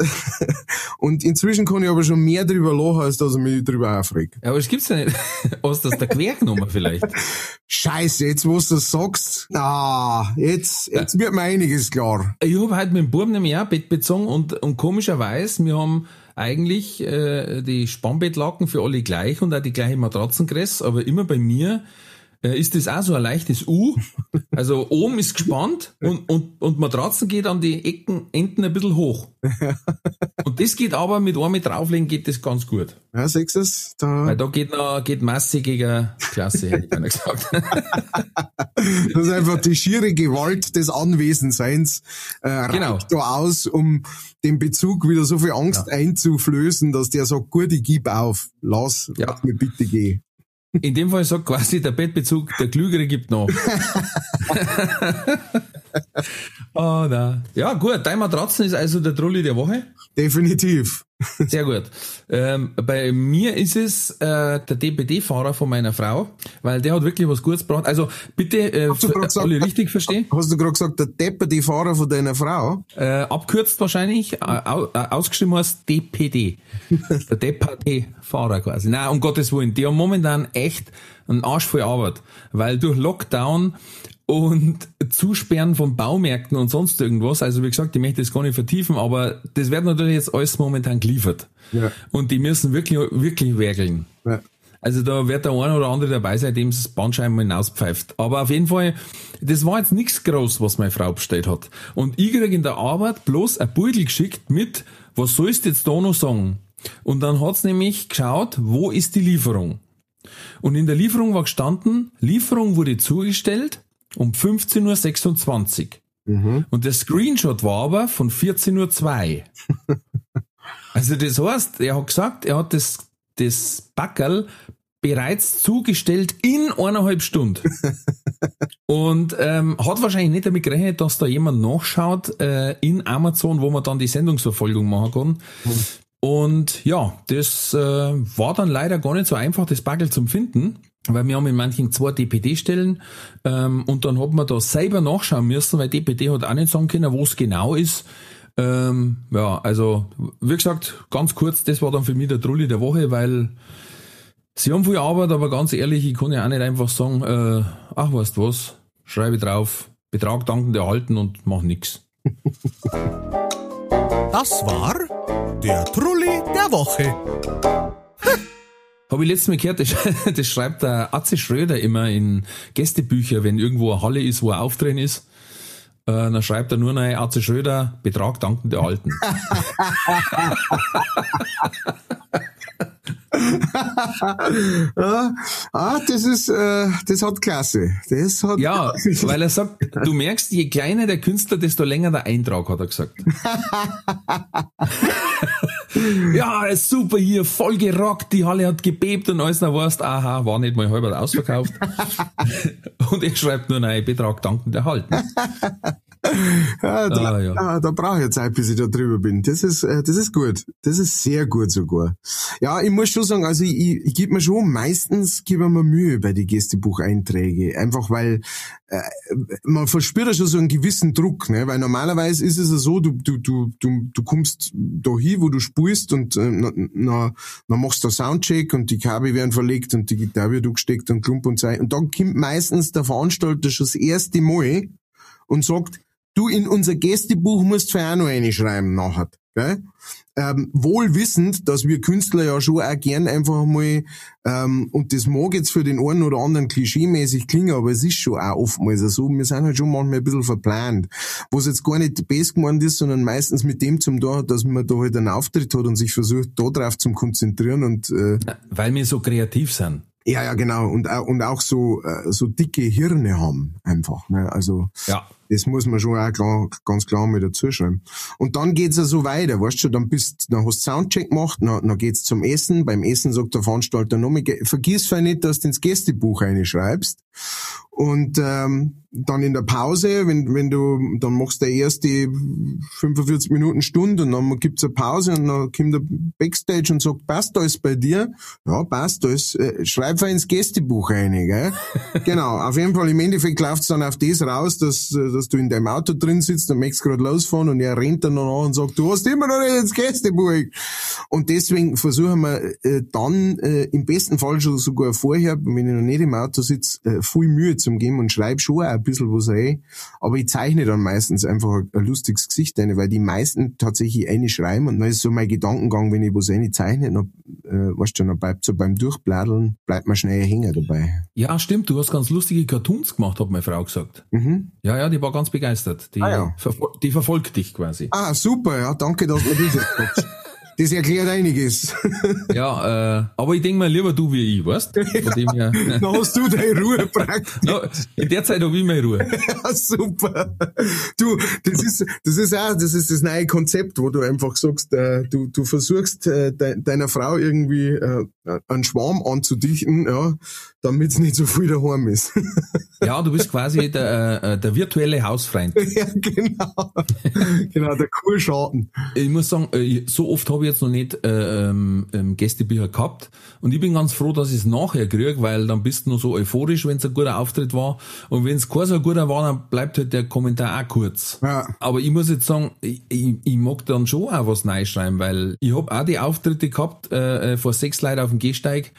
und inzwischen kann ich aber schon mehr drüber lachen, als dass er mich drüber aufregt. Ja, aber das gibt's ja nicht. Hast du das der Quergenommen vielleicht? Scheiße, jetzt wo du das sagst, ah, jetzt, jetzt wird mir einiges klar. Ich habe heute mit dem Buben nämlich auch Bett bezogen und, und komischerweise, wir haben eigentlich äh, die Spannbettlaken für alle gleich und auch die gleiche Matratzengröße, aber immer bei mir ist das auch so ein leichtes U. Also oben ist gespannt und, und, und Matratzen geht an die Ecken, Enden ein bisschen hoch. Und das geht aber mit einem drauflegen geht das ganz gut. Ja, siehst du es? Da Weil da geht noch, geht Masse gegen Klasse, hätte ich gerne gesagt. das ist einfach die schiere Gewalt des Anwesenseins äh, genau. da aus, um den Bezug wieder so viel Angst ja. einzuflößen, dass der sagt, gut, ich gib auf, lass, ja. lass mir bitte gehen. In dem Fall sagt quasi der Bettbezug, der Klügere gibt noch. oh, da. Ja, gut, dein Matratzen ist also der Trulli der Woche. Definitiv. Sehr gut. Ähm, bei mir ist es äh, der DPD-Fahrer von meiner Frau, weil der hat wirklich was Gutes gebracht. Also bitte äh, gesagt, alle richtig verstehen. Hast du gerade gesagt, der DPD-Fahrer von deiner Frau? Äh, abkürzt wahrscheinlich, äh, ausgeschrieben als DPD. der DPD-Fahrer quasi. Nein, um Gottes Willen. Die haben momentan echt einen Arsch voll Arbeit, weil durch Lockdown und Zusperren von Baumärkten und sonst irgendwas. Also wie gesagt, ich möchte das gar nicht vertiefen, aber das wird natürlich jetzt alles momentan geliefert. Ja. Und die müssen wirklich, wirklich werkeln. Ja. Also da wird der eine oder andere dabei sein, dem das Bandscheiben hinauspfeift. Aber auf jeden Fall, das war jetzt nichts groß, was meine Frau bestellt hat. Und ich krieg in der Arbeit bloß ein Beutel geschickt mit, was sollst du jetzt da noch sagen? Und dann hat's nämlich geschaut, wo ist die Lieferung? Und in der Lieferung war gestanden, Lieferung wurde zugestellt, um 15.26 Uhr. Mhm. Und der Screenshot war aber von 14.02 Uhr. Also das heißt, er hat gesagt, er hat das, das Backerl bereits zugestellt in eineinhalb Stunden. und ähm, hat wahrscheinlich nicht damit gerechnet, dass da jemand nachschaut äh, in Amazon, wo man dann die Sendungsverfolgung machen kann. Mhm. Und ja, das äh, war dann leider gar nicht so einfach, das Backel zum finden, weil wir haben in manchen zwei DPD-Stellen ähm, und dann hat man da selber nachschauen müssen, weil DPD hat auch nicht sagen können, wo es genau ist. Ähm, ja, also wie gesagt, ganz kurz, das war dann für mich der Trulli der Woche, weil sie haben viel Arbeit, aber ganz ehrlich, ich kann ja auch nicht einfach sagen, äh, ach weißt was, schreibe drauf, Betrag dankend erhalten und mach nix. Das war der Trulli der Woche. Habe ich letztes Mal gehört, das, das schreibt der Atze Schröder immer in Gästebücher, wenn irgendwo eine Halle ist, wo er aufdrehen ist. Äh, dann schreibt er nur noch Atze Schröder, Betrag dankend erhalten. ah, das ist, äh, das hat Klasse. Das hat ja, weil er sagt, du merkst, je kleiner der Künstler, desto länger der Eintrag, hat er gesagt. Ja, ist super hier, voll gerockt, die Halle hat gebebt und alles, dann weißt, aha, war nicht mal halber ausverkauft. und er schreibt nur einen Betrag dankend erhalten ja, da, ah, ja. da, brauche ich Zeit, bis ich da drüber bin. Das ist, äh, das ist gut. Das ist sehr gut sogar. Ja, ich muss schon sagen, also ich, ich, ich gebe mir schon meistens gebe mir Mühe bei den Gästebucheinträgen. Einfach weil äh, man verspürt ja schon so einen gewissen Druck, ne? Weil normalerweise ist es ja so, du, du, du, du, du kommst da hin, wo du spielst und äh, na, na, na machst du Soundcheck und die Kabel werden verlegt und die Gitarre wird gesteckt und Klump und so. Und dann kommt meistens der Veranstalter schon das erste Mal und sagt, du in unser Gästebuch musst für auch noch eine schreiben nachher. Gell? Ähm, wohl wissend, dass wir Künstler ja schon auch gern einfach mal, ähm, und das mag jetzt für den einen oder anderen klischeemäßig klingen, aber es ist schon auch oftmals so, wir sind halt schon manchmal ein bisschen verplant. Was jetzt gar nicht best gemeint ist, sondern meistens mit dem zum da, dass man da halt einen Auftritt hat und sich versucht, da drauf zu konzentrieren und, äh, Weil wir so kreativ sind. Ja, ja, genau. Und, und auch so, äh, so dicke Hirne haben, einfach. Ne? Also, ja. Das muss man schon auch klar, ganz klar mit dazu schreiben. Und dann geht's ja so weiter, weißt du, dann bist, dann hast du Soundcheck gemacht, dann, dann geht's zum Essen. Beim Essen sagt der Veranstalter nochmal, vergiss nicht, dass du ins Gästebuch reinschreibst. Und ähm, dann in der Pause, wenn, wenn du, dann machst du erst die 45 Minuten Stunde und dann gibt's eine Pause und dann kommt der Backstage und sagt, passt alles bei dir? Ja, passt alles. Äh, schreib ins Gästebuch rein, gell? genau, auf jeden Fall im Endeffekt läuft's dann auf das raus, dass, dass du in deinem Auto drin sitzt und möchtest gerade losfahren und er rennt dann noch an und sagt, du hast immer noch nicht ins Gästebuch. Und deswegen versuchen wir äh, dann äh, im besten Fall schon sogar vorher, wenn ich noch nicht im Auto sitze, äh, viel Mühe zum geben und schreibe schon auch ein bisschen was rein. Aber ich zeichne dann meistens einfach ein lustiges Gesicht rein, weil die meisten tatsächlich eine schreiben und dann ist so mein Gedankengang, wenn ich was rein zeichne, dann, äh, weißt du, dann bleibt so beim Durchbladeln, bleibt man schnell hängen dabei. Ja, stimmt, du hast ganz lustige Cartoons gemacht, hat meine Frau gesagt. Mhm. Ja, ja, die war ganz begeistert. Die, ah, ja. verfol die verfolgt dich quasi. Ah, super, ja, danke, dass du das. Das erklärt einiges. Ja, äh, aber ich denke mal lieber du wie ich, weißt? Dem her. Dann hast du deine Ruhe praktisch. No, in der Zeit habe ich meine Ruhe. ja, super. Du, das ist, das ist auch, das ist das neue Konzept, wo du einfach sagst, äh, du, du versuchst äh, de, deiner Frau irgendwie äh, einen Schwarm anzudichten, ja, damit es nicht so viel daheim ist. ja, du bist quasi der, äh, der virtuelle Hausfreund. ja, genau. genau, der Kurschaden. Ich muss sagen, äh, so oft habe ich jetzt noch nicht äh, ähm, ähm, Gästebücher gehabt und ich bin ganz froh, dass ich es nachher kriege, weil dann bist du noch so euphorisch, wenn es ein guter Auftritt war und wenn es kein so guter war, dann bleibt halt der Kommentar auch kurz. Ja. Aber ich muss jetzt sagen, ich, ich, ich mag dann schon auch was neu schreiben, weil ich habe auch die Auftritte gehabt äh, äh, vor sechs Leuten auf dem Gehsteig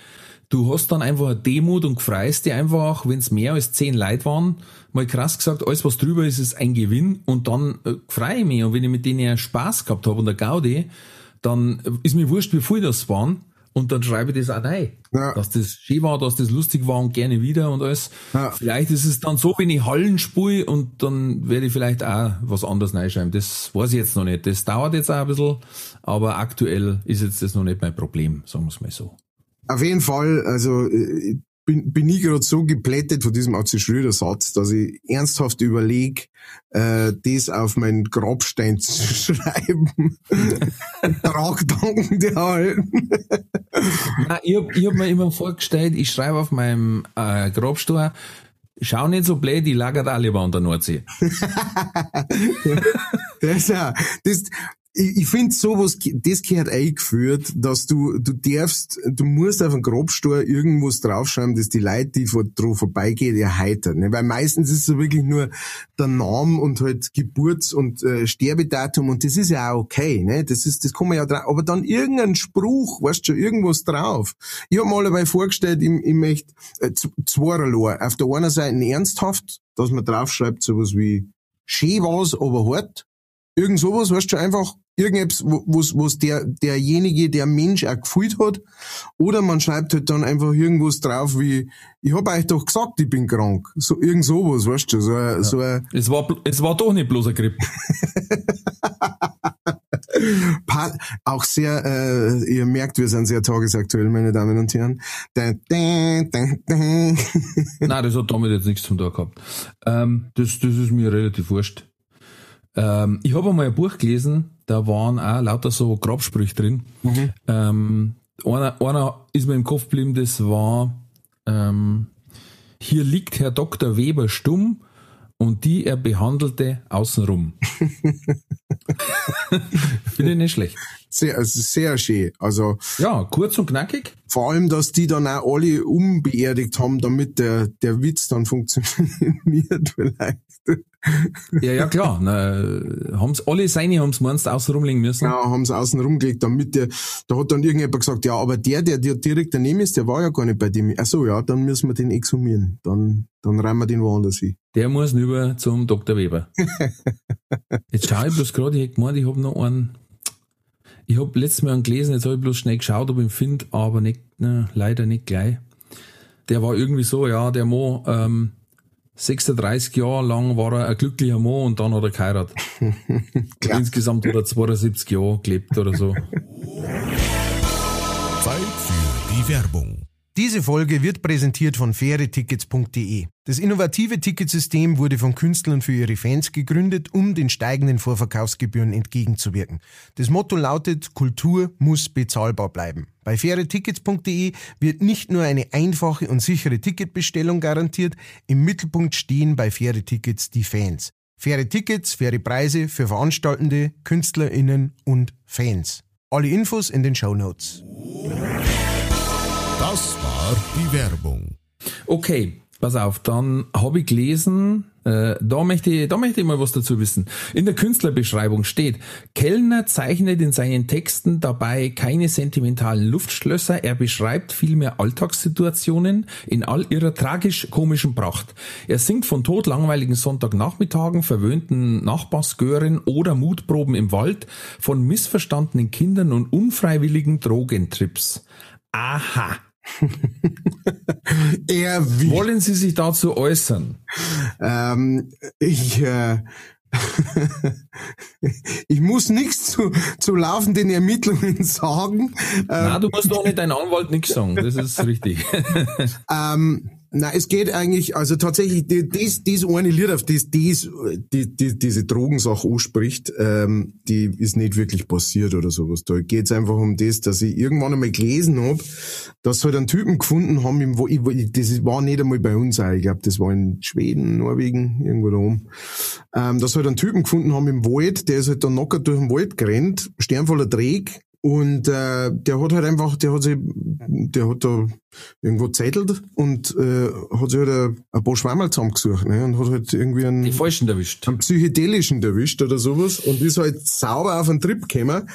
du hast dann einfach eine Demut und freust dich einfach, wenn es mehr als zehn Leute waren, mal krass gesagt, alles was drüber ist, ist ein Gewinn und dann äh, freue ich mich. Und wenn ich mit denen ja Spaß gehabt habe und der Gaudi, dann ist mir wurscht, wie viel das waren. Und dann schreibe ich das auch rein. Ja. Dass das schön war, dass das lustig war und gerne wieder und alles. Ja. Vielleicht ist es dann so, wenn ich Hallen spule und dann werde ich vielleicht auch was anderes reinschreiben. Das weiß ich jetzt noch nicht. Das dauert jetzt auch ein bisschen, aber aktuell ist jetzt das noch nicht mein Problem, sagen wir es mal so. Auf jeden Fall, also äh, bin, bin ich gerade so geplättet von diesem AC Schröder Satz, dass ich ernsthaft überlege, äh, das auf meinen Grabstein zu schreiben. Tragdanken dir halten. Nein, ich habe ich hab mir immer vorgestellt, ich schreibe auf meinem äh, Grabstein, schau nicht so blöd, ich lagert alle an der Nordsee. das, ja, das, ich, ich finde sowas, das gehört eingeführt, dass du, du darfst, du musst auf einen Grabstor irgendwas draufschreiben, dass die Leute, die vor, drauf vorbeigehen, erheitern. Ne? Weil meistens ist es wirklich nur der Name und halt Geburts- und äh, Sterbedatum und das ist ja auch okay, ne? Das ist, das kann man ja drauf. Aber dann irgendein Spruch, weißt du schon, irgendwas drauf. Ich habe mal dabei vorgestellt, ich, ich möchte äh, zweierlei. Auf der einen Seite ernsthaft, dass man draufschreibt, sowas wie schön war's, aber hart. Irgend sowas, weißt du, einfach irgendetwas, was, was der, derjenige, der Mensch auch gefühlt hat. Oder man schreibt halt dann einfach irgendwas drauf wie, ich hab euch doch gesagt, ich bin krank. So, irgend sowas, weißt du, so, ja. so ein es war, es war doch nicht bloß ein Grip. auch sehr, äh, ihr merkt, wir sind sehr tagesaktuell, meine Damen und Herren. Nein, das hat damit jetzt nichts zum tun gehabt. Ähm, das, das ist mir relativ wurscht. Ähm, ich habe einmal ein Buch gelesen, da waren auch lauter so Grabsprüche drin. Mhm. Ähm, einer, einer ist mir im Kopf geblieben, das war, ähm, hier liegt Herr Dr. Weber stumm und die er behandelte außenrum. Finde ich nicht schlecht. Sehr, also sehr schön. Also. Ja, kurz und knackig. Vor allem, dass die dann auch alle umbeerdigt haben, damit der, der Witz dann funktioniert vielleicht. Ja, ja, klar. Na, haben's, alle seine haben's meinst außen rumlegen müssen. Ja, haben's außen rumgelegt, damit der, da hat dann irgendjemand gesagt, ja, aber der, der dir direkt daneben ist, der war ja gar nicht bei dem. Ach so, ja, dann müssen wir den exhumieren. Dann, dann reimen wir den woanders hin. Der muss rüber zum Dr. Weber. Jetzt schau ich bloß gerade, ich hätte gemeint, ich hab noch einen, ich hab letztes Mal einen gelesen, jetzt habe ich bloß schnell geschaut, ob ich ihn finde, aber nicht, na, leider nicht gleich. Der war irgendwie so, ja, der Mo, ähm, 36 Jahre lang war er ein glücklicher Mann und dann hat er geheiratet. Insgesamt hat er 72 Jahre gelebt oder so. Zeit für die Werbung. Diese Folge wird präsentiert von fairetickets.de. Das innovative Ticketsystem wurde von Künstlern für ihre Fans gegründet, um den steigenden Vorverkaufsgebühren entgegenzuwirken. Das Motto lautet, Kultur muss bezahlbar bleiben. Bei fairetickets.de wird nicht nur eine einfache und sichere Ticketbestellung garantiert, im Mittelpunkt stehen bei Faire Tickets die Fans. Faire Tickets, faire Preise für Veranstaltende, KünstlerInnen und Fans. Alle Infos in den Show Notes. Das war die Werbung. Okay, pass auf, dann habe ich gelesen, äh, da, möchte ich, da möchte ich mal was dazu wissen. In der Künstlerbeschreibung steht, Kellner zeichnet in seinen Texten dabei keine sentimentalen Luftschlösser, er beschreibt vielmehr Alltagssituationen in all ihrer tragisch-komischen Pracht. Er singt von todlangweiligen Sonntagnachmittagen, verwöhnten Nachbarsgören oder Mutproben im Wald, von missverstandenen Kindern und unfreiwilligen Drogentrips. Aha. er wie. Wollen Sie sich dazu äußern? Ähm, ich, äh, ich muss nichts zu, zu laufenden Ermittlungen sagen. Na, du musst doch nicht deinen Anwalt nichts sagen. Das ist richtig. ähm, na, es geht eigentlich, also tatsächlich, die, dies, dies eine Lied, auf das dies, die, die, diese Drogensache anspricht, ähm, die ist nicht wirklich passiert oder sowas. Da geht's einfach um das, dass ich irgendwann einmal gelesen hab, dass sie halt einen Typen gefunden haben, wo ich, das war nicht einmal bei uns ich glaube, das war in Schweden, Norwegen, irgendwo da oben, ähm, dass sie halt einen Typen gefunden haben im Wald, der ist halt dann knocker durch den Wald gerannt, sternvoller Träg, und äh, der hat halt einfach, der hat sich, der hat da irgendwo zettelt und äh, hat sich halt ein, ein paar Schwammerl zusammengesucht ne? und hat halt irgendwie einen, Die falschen erwischt. einen psychedelischen erwischt oder sowas und ist halt sauber auf einen Trip gekommen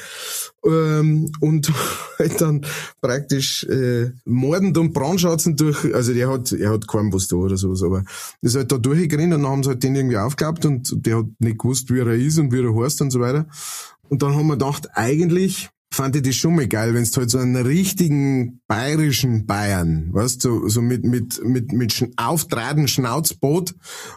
ähm, und halt dann praktisch äh, mordend und brandschatzen durch, also der hat, er hat keinen was da oder sowas, aber ist halt da durchgerannt und dann haben sie halt den irgendwie aufgehabt und der hat nicht gewusst, wie er ist und wie er heißt und so weiter. Und dann haben wir gedacht, eigentlich fand ich das schon mal geil, wenn es halt so einen richtigen bayerischen Bayern, weißt du, so, so mit mit mit mit auftraten Schnauzboot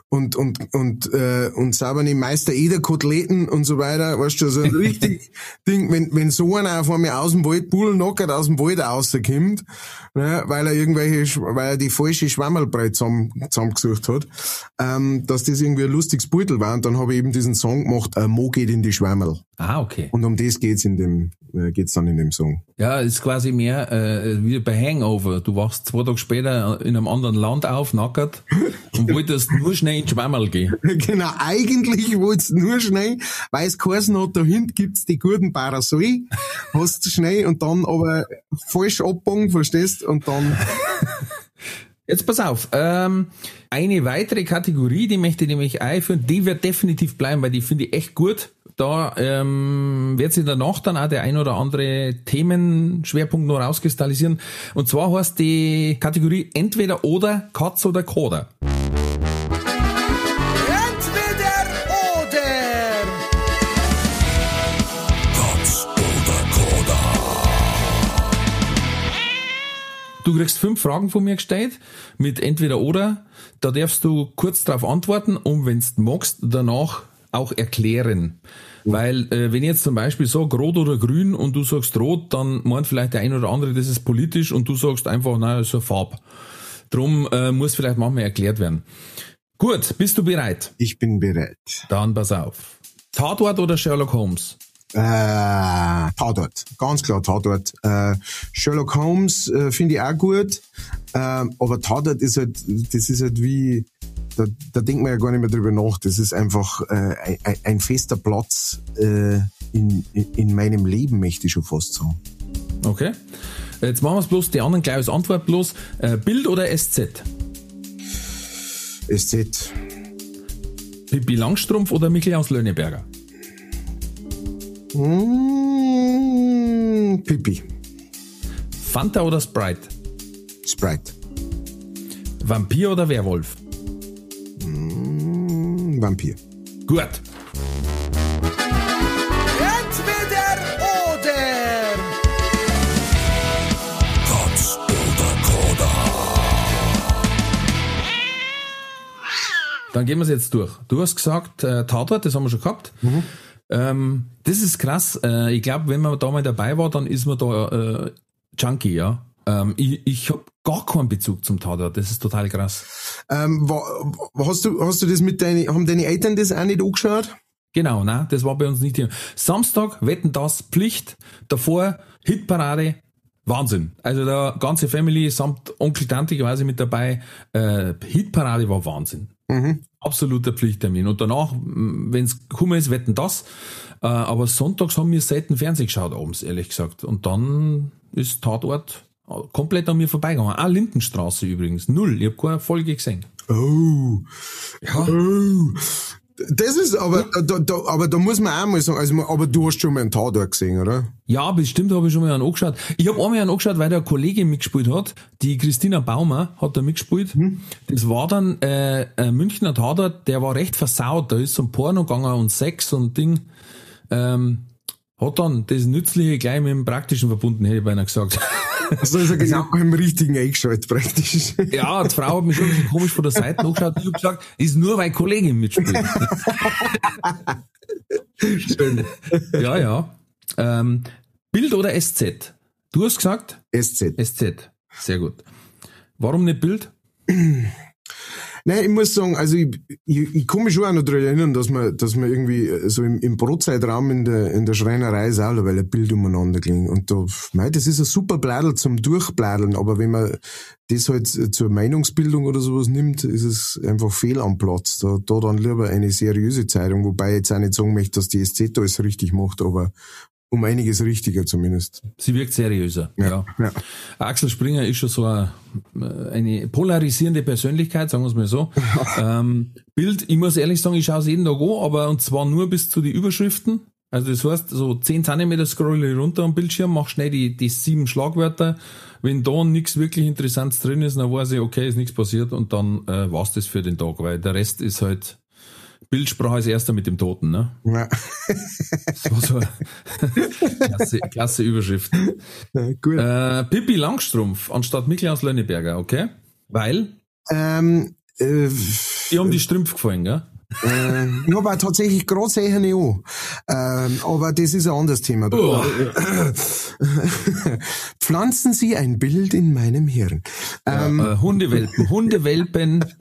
und und und äh, und saubere Meister Eder Koteletten und so weiter, weißt du, so ein richtig Ding, wenn wenn so einer auf einmal aus dem Wald Bullennockert aus dem Wald rauskommt, ne, weil er irgendwelche weil er die falsche Schwammerlbrei zusammen, zusammengesucht hat, ähm, dass das irgendwie ein lustiges Beutel war und dann habe ich eben diesen Song gemacht, äh, Mo geht in die Schwammerl. Ah, okay. Und um das geht's in dem äh, geht's dann in dem Song. Ja, ist quasi mehr äh, wie bei Hangover. Du wachst zwei Tage später in einem anderen Land auf, nackert, und wolltest nur schnell in Schwammerl gehen. genau, eigentlich wollt's nur schnell, weil es geheißen hat, da hinten gibt's die guten Parasol, hast du schnell und dann aber falsch abbogen, verstehst, und dann... Jetzt pass auf, ähm, eine weitere Kategorie, die möchte ich nämlich einführen, die wird definitiv bleiben, weil die finde ich echt gut. Da ähm, wird sich danach dann auch der ein oder andere Themenschwerpunkt noch rauskristallisieren. Und zwar heißt die Kategorie entweder oder, Katz oder Koder. Entweder oder. Du kriegst fünf Fragen von mir gestellt mit entweder oder. Da darfst du kurz darauf antworten und wenn du magst, danach auch erklären. Weil äh, wenn ich jetzt zum Beispiel sage rot oder grün und du sagst rot, dann meint vielleicht der ein oder andere, das ist politisch und du sagst einfach, das ist eine Farbe. Drum äh, muss vielleicht manchmal erklärt werden. Gut, bist du bereit? Ich bin bereit. Dann pass auf. Tatort oder Sherlock Holmes? Äh, Tatort, ganz klar Tatort. Äh, Sherlock Holmes äh, finde ich auch gut, äh, aber Tatort ist halt, das ist halt wie, da, da denkt man ja gar nicht mehr drüber nach. Das ist einfach äh, ein, ein fester Platz äh, in, in meinem Leben, möchte ich schon fast sagen. Okay. Jetzt machen wir es bloß, die anderen gleich als Antwort bloß. Äh, Bild oder SZ? SZ, Pippi Langstrumpf oder Michael aus Löhneberger? mm, Pipi, Fanta oder Sprite? Sprite, Vampir oder Werwolf? Vampir. Gut. Entweder oder. Dann gehen wir es jetzt durch. Du hast gesagt, äh, Tatort, das haben wir schon gehabt. Ähm, das ist krass. Äh, ich glaube, wenn man da mal dabei war, dann ist man da äh, Junkie, ja. Ähm, ich ich habe gar keinen Bezug zum Tatort. Das ist total krass. Ähm, wa, wa, hast du, hast du das mit deinen, haben deine Eltern das auch nicht angeschaut? Genau, ne? Das war bei uns nicht hier. Samstag, wetten das, Pflicht, davor, Hitparade, Wahnsinn. Also der ganze Family samt Onkel, Tante quasi mit dabei. Äh, Hitparade war Wahnsinn. Absoluter Pflichttermin. Und danach, wenn es gekommen ist, wetten das. Äh, aber sonntags haben wir selten Fernsehen geschaut abends, ehrlich gesagt. Und dann ist Tatort komplett an mir vorbeigegangen. Auch Lindenstraße übrigens. Null. Ich habe keine Folge gesehen. Oh. Ja. Oh. Das ist aber, da, da, aber da muss man auch mal sagen, also, aber du hast schon mal einen Tatort gesehen, oder? Ja, bestimmt habe ich schon mal einen angeschaut. Ich habe einmal einen angeschaut, weil der eine Kollegin mitgespielt hat. Die Christina Baumer hat da mitgespielt. Das war dann äh, ein Münchner Tatort, der war recht versaut. Da ist so ein Porno gegangen und Sex und Ding. Ähm, hat dann das Nützliche gleich mit dem Praktischen verbunden, hätte ich beinahe gesagt. Also ist er genau beim richtigen eingeschaltet praktisch. Ja, die Frau hat mich schon ein bisschen komisch von der Seite angeschaut. Ich habe gesagt, ist nur, weil Kollegin mitspielt. Schön. ja, ja. Ähm, Bild oder SZ? Du hast gesagt? SZ. SZ. Sehr gut. Warum nicht Bild? Nein, ich muss sagen, also ich, ich, ich mich schon auch noch daran erinnern, dass man, dass man irgendwie äh, so im, im Brotzeitraum in der, in der Schreinerei ist auch weil ein Bild umeinander ging. Und da, mei, das ist ein super Bladel zum Durchbladeln, aber wenn man das halt zur Meinungsbildung oder sowas nimmt, ist es einfach fehl am Platz. Da, da dann lieber eine seriöse Zeitung, wobei ich jetzt auch nicht sagen möchte, dass die SZ alles richtig macht, aber um einiges richtiger zumindest. Sie wirkt seriöser. Ja. ja. Axel Springer ist schon so eine, eine polarisierende Persönlichkeit, sagen wir es mal so. ähm, Bild, ich muss ehrlich sagen, ich schaue es jeden Tag an, aber und zwar nur bis zu die Überschriften. Also das heißt, so 10 cm scroll ich runter am Bildschirm, mach schnell die, die sieben Schlagwörter. Wenn da nichts wirklich Interessantes drin ist, dann weiß ich, okay, ist nichts passiert und dann äh, war's das für den Tag, weil der Rest ist halt Bildsprache als erster mit dem Toten, ne? Ja. Das war so klasse, klasse Überschrift. Gut. Äh, Pippi Langstrumpf anstatt Miklaus Lönneberger, okay? Weil, Ähm, äh, die haben die Strümpfe gefallen, gell? Äh, ich habe auch tatsächlich gerade nicht an. Ähm, aber das ist ein anderes Thema. Oh. Pflanzen Sie ein Bild in meinem Hirn. Ähm, Äh, Hundewelpen, Hundewelpen.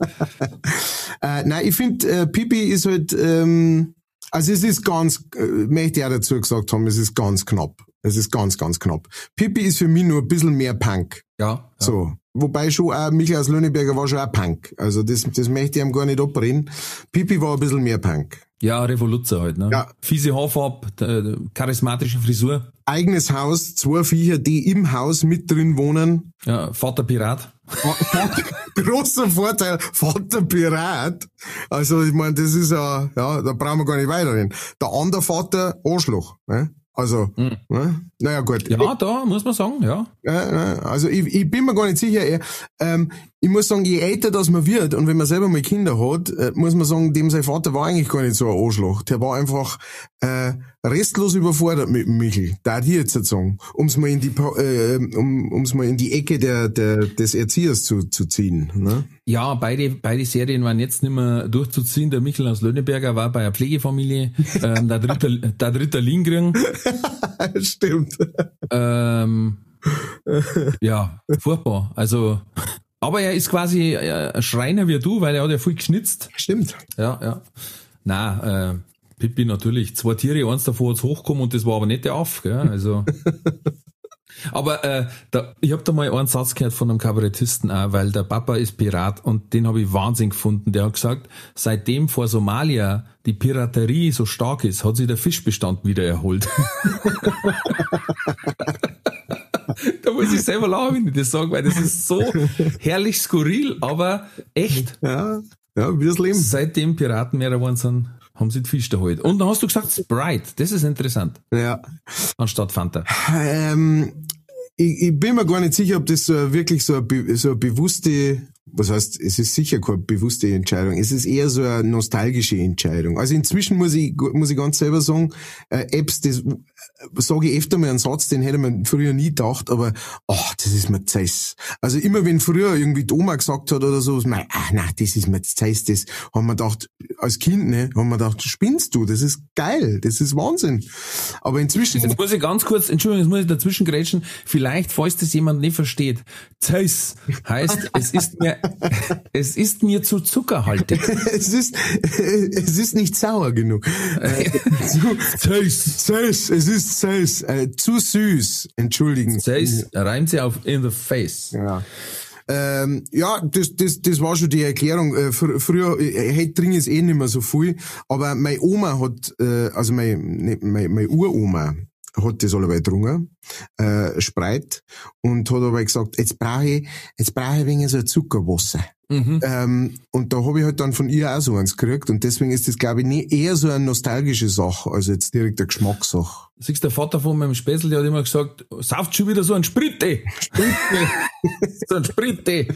Äh, nein, ich finde, äh, Pipi ist halt, ähm, also es ist ganz, äh, möchte ich auch dazu gesagt haben, es ist ganz knapp. Es ist ganz, ganz knapp. Pipi ist für mich nur ein bisschen mehr Punk. Ja. ja. So. Wobei schon auch Michael Löhneberger war schon auch Punk. Also das, das möchte ich ihm gar nicht abreden. Pipi war ein bisschen mehr Punk. Ja, Revoluzer halt, ne? Ja. Fiese Haarfarbe, äh, charismatische Frisur. Eigenes Haus, zwei Viecher, die im Haus mit drin wohnen. Ja, Vater Pirat. Großer Vorteil, Vater Pirat. Also ich meine, das ist ja, ja, da brauchen wir gar nicht weiterreden. Der andere Vater, Arschloch. Ne? Also, ne? naja gut. Ja, da muss man sagen, ja. Ja, also ich, ich bin mir gar nicht sicher. Ähm, ich muss sagen, je älter das man wird und wenn man selber mal Kinder hat, äh, muss man sagen, dem sein Vater war eigentlich gar nicht so ein Arschloch. Der war einfach äh, restlos überfordert mit dem Michel. Da ich jetzt jetzt sagen, um's mal in die äh, um um's mal in die Ecke der, der des Erziehers zu, zu ziehen. Ne? Ja, beide, beide Serien waren jetzt nicht mehr durchzuziehen. Der Michel aus Löhneberger war bei einer Pflegefamilie, ähm, der dritte, der dritte Lindgren. Stimmt. Ähm, ja, furchtbar. Also, aber er ist quasi äh, ein Schreiner wie du, weil er hat ja viel geschnitzt. Stimmt. Ja, ja. Na, äh, Pippi natürlich. Zwei Tiere, eins davon hat's hochgekommen und das war aber nicht der Aff, gell? Also. Aber äh, da, ich habe da mal einen Satz gehört von einem Kabarettisten auch, weil der Papa ist Pirat und den habe ich Wahnsinn gefunden. Der hat gesagt, seitdem vor Somalia die Piraterie so stark ist, hat sich der Fischbestand wieder erholt. da muss ich selber lachen, wenn ich das sage, weil das ist so herrlich skurril, aber echt. Ja, ja, wie das Leben. Seitdem Piraten mehr geworden sind, haben sie die Fisch geholt. Und dann hast du gesagt Sprite, das ist interessant, Ja. anstatt Fanta. Ähm, ich, ich bin mir gar nicht sicher, ob das so wirklich so eine, so eine bewusste, was heißt, es ist sicher keine bewusste Entscheidung. Es ist eher so eine nostalgische Entscheidung. Also inzwischen muss ich, muss ich ganz selber sagen, äh, Apps, das äh, sage ich öfter mal einen Satz, den hätte man früher nie gedacht, aber oh, das ist mir Zeiss. Also immer wenn früher irgendwie die Oma gesagt hat oder so, mein, ah, nein, das ist mir Zeiss, das haben wir gedacht, als Kind, ne, haben wir gedacht, spinnst du, das ist geil, das ist Wahnsinn. Aber inzwischen, Jetzt muss ich ganz kurz, Entschuldigung, jetzt muss ich dazwischen grätschen, vielleicht, falls das jemand nicht versteht. Zeus heißt, es ist mir, es ist mir zu zuckerhaltig. es ist, es ist nicht sauer genug. Äh, Zeus. süß, es ist süß, äh, zu süß. Entschuldigen. Zeus reimt sie auf in the face. Ja. Ähm, ja, das, das, das war schon die Erklärung. Äh, fr früher, äh, heute trinke ich es eh nicht mehr so viel, aber meine Oma hat, äh, also meine, meine, meine Uroma hat das allebei getrunken, äh, Spreit, und hat aber gesagt, jetzt brauche ich, jetzt brauche ich wenig so Zuckerwasser. Mhm. Ähm, und da habe ich halt dann von ihr auch so eins gekriegt und deswegen ist das, glaube ich, nie, eher so eine nostalgische Sache, als jetzt direkt eine Geschmackssache. Siehst du, der Vater von meinem Späßel, der hat immer gesagt, sauft schon wieder so ein Spritte. so ein Spritte.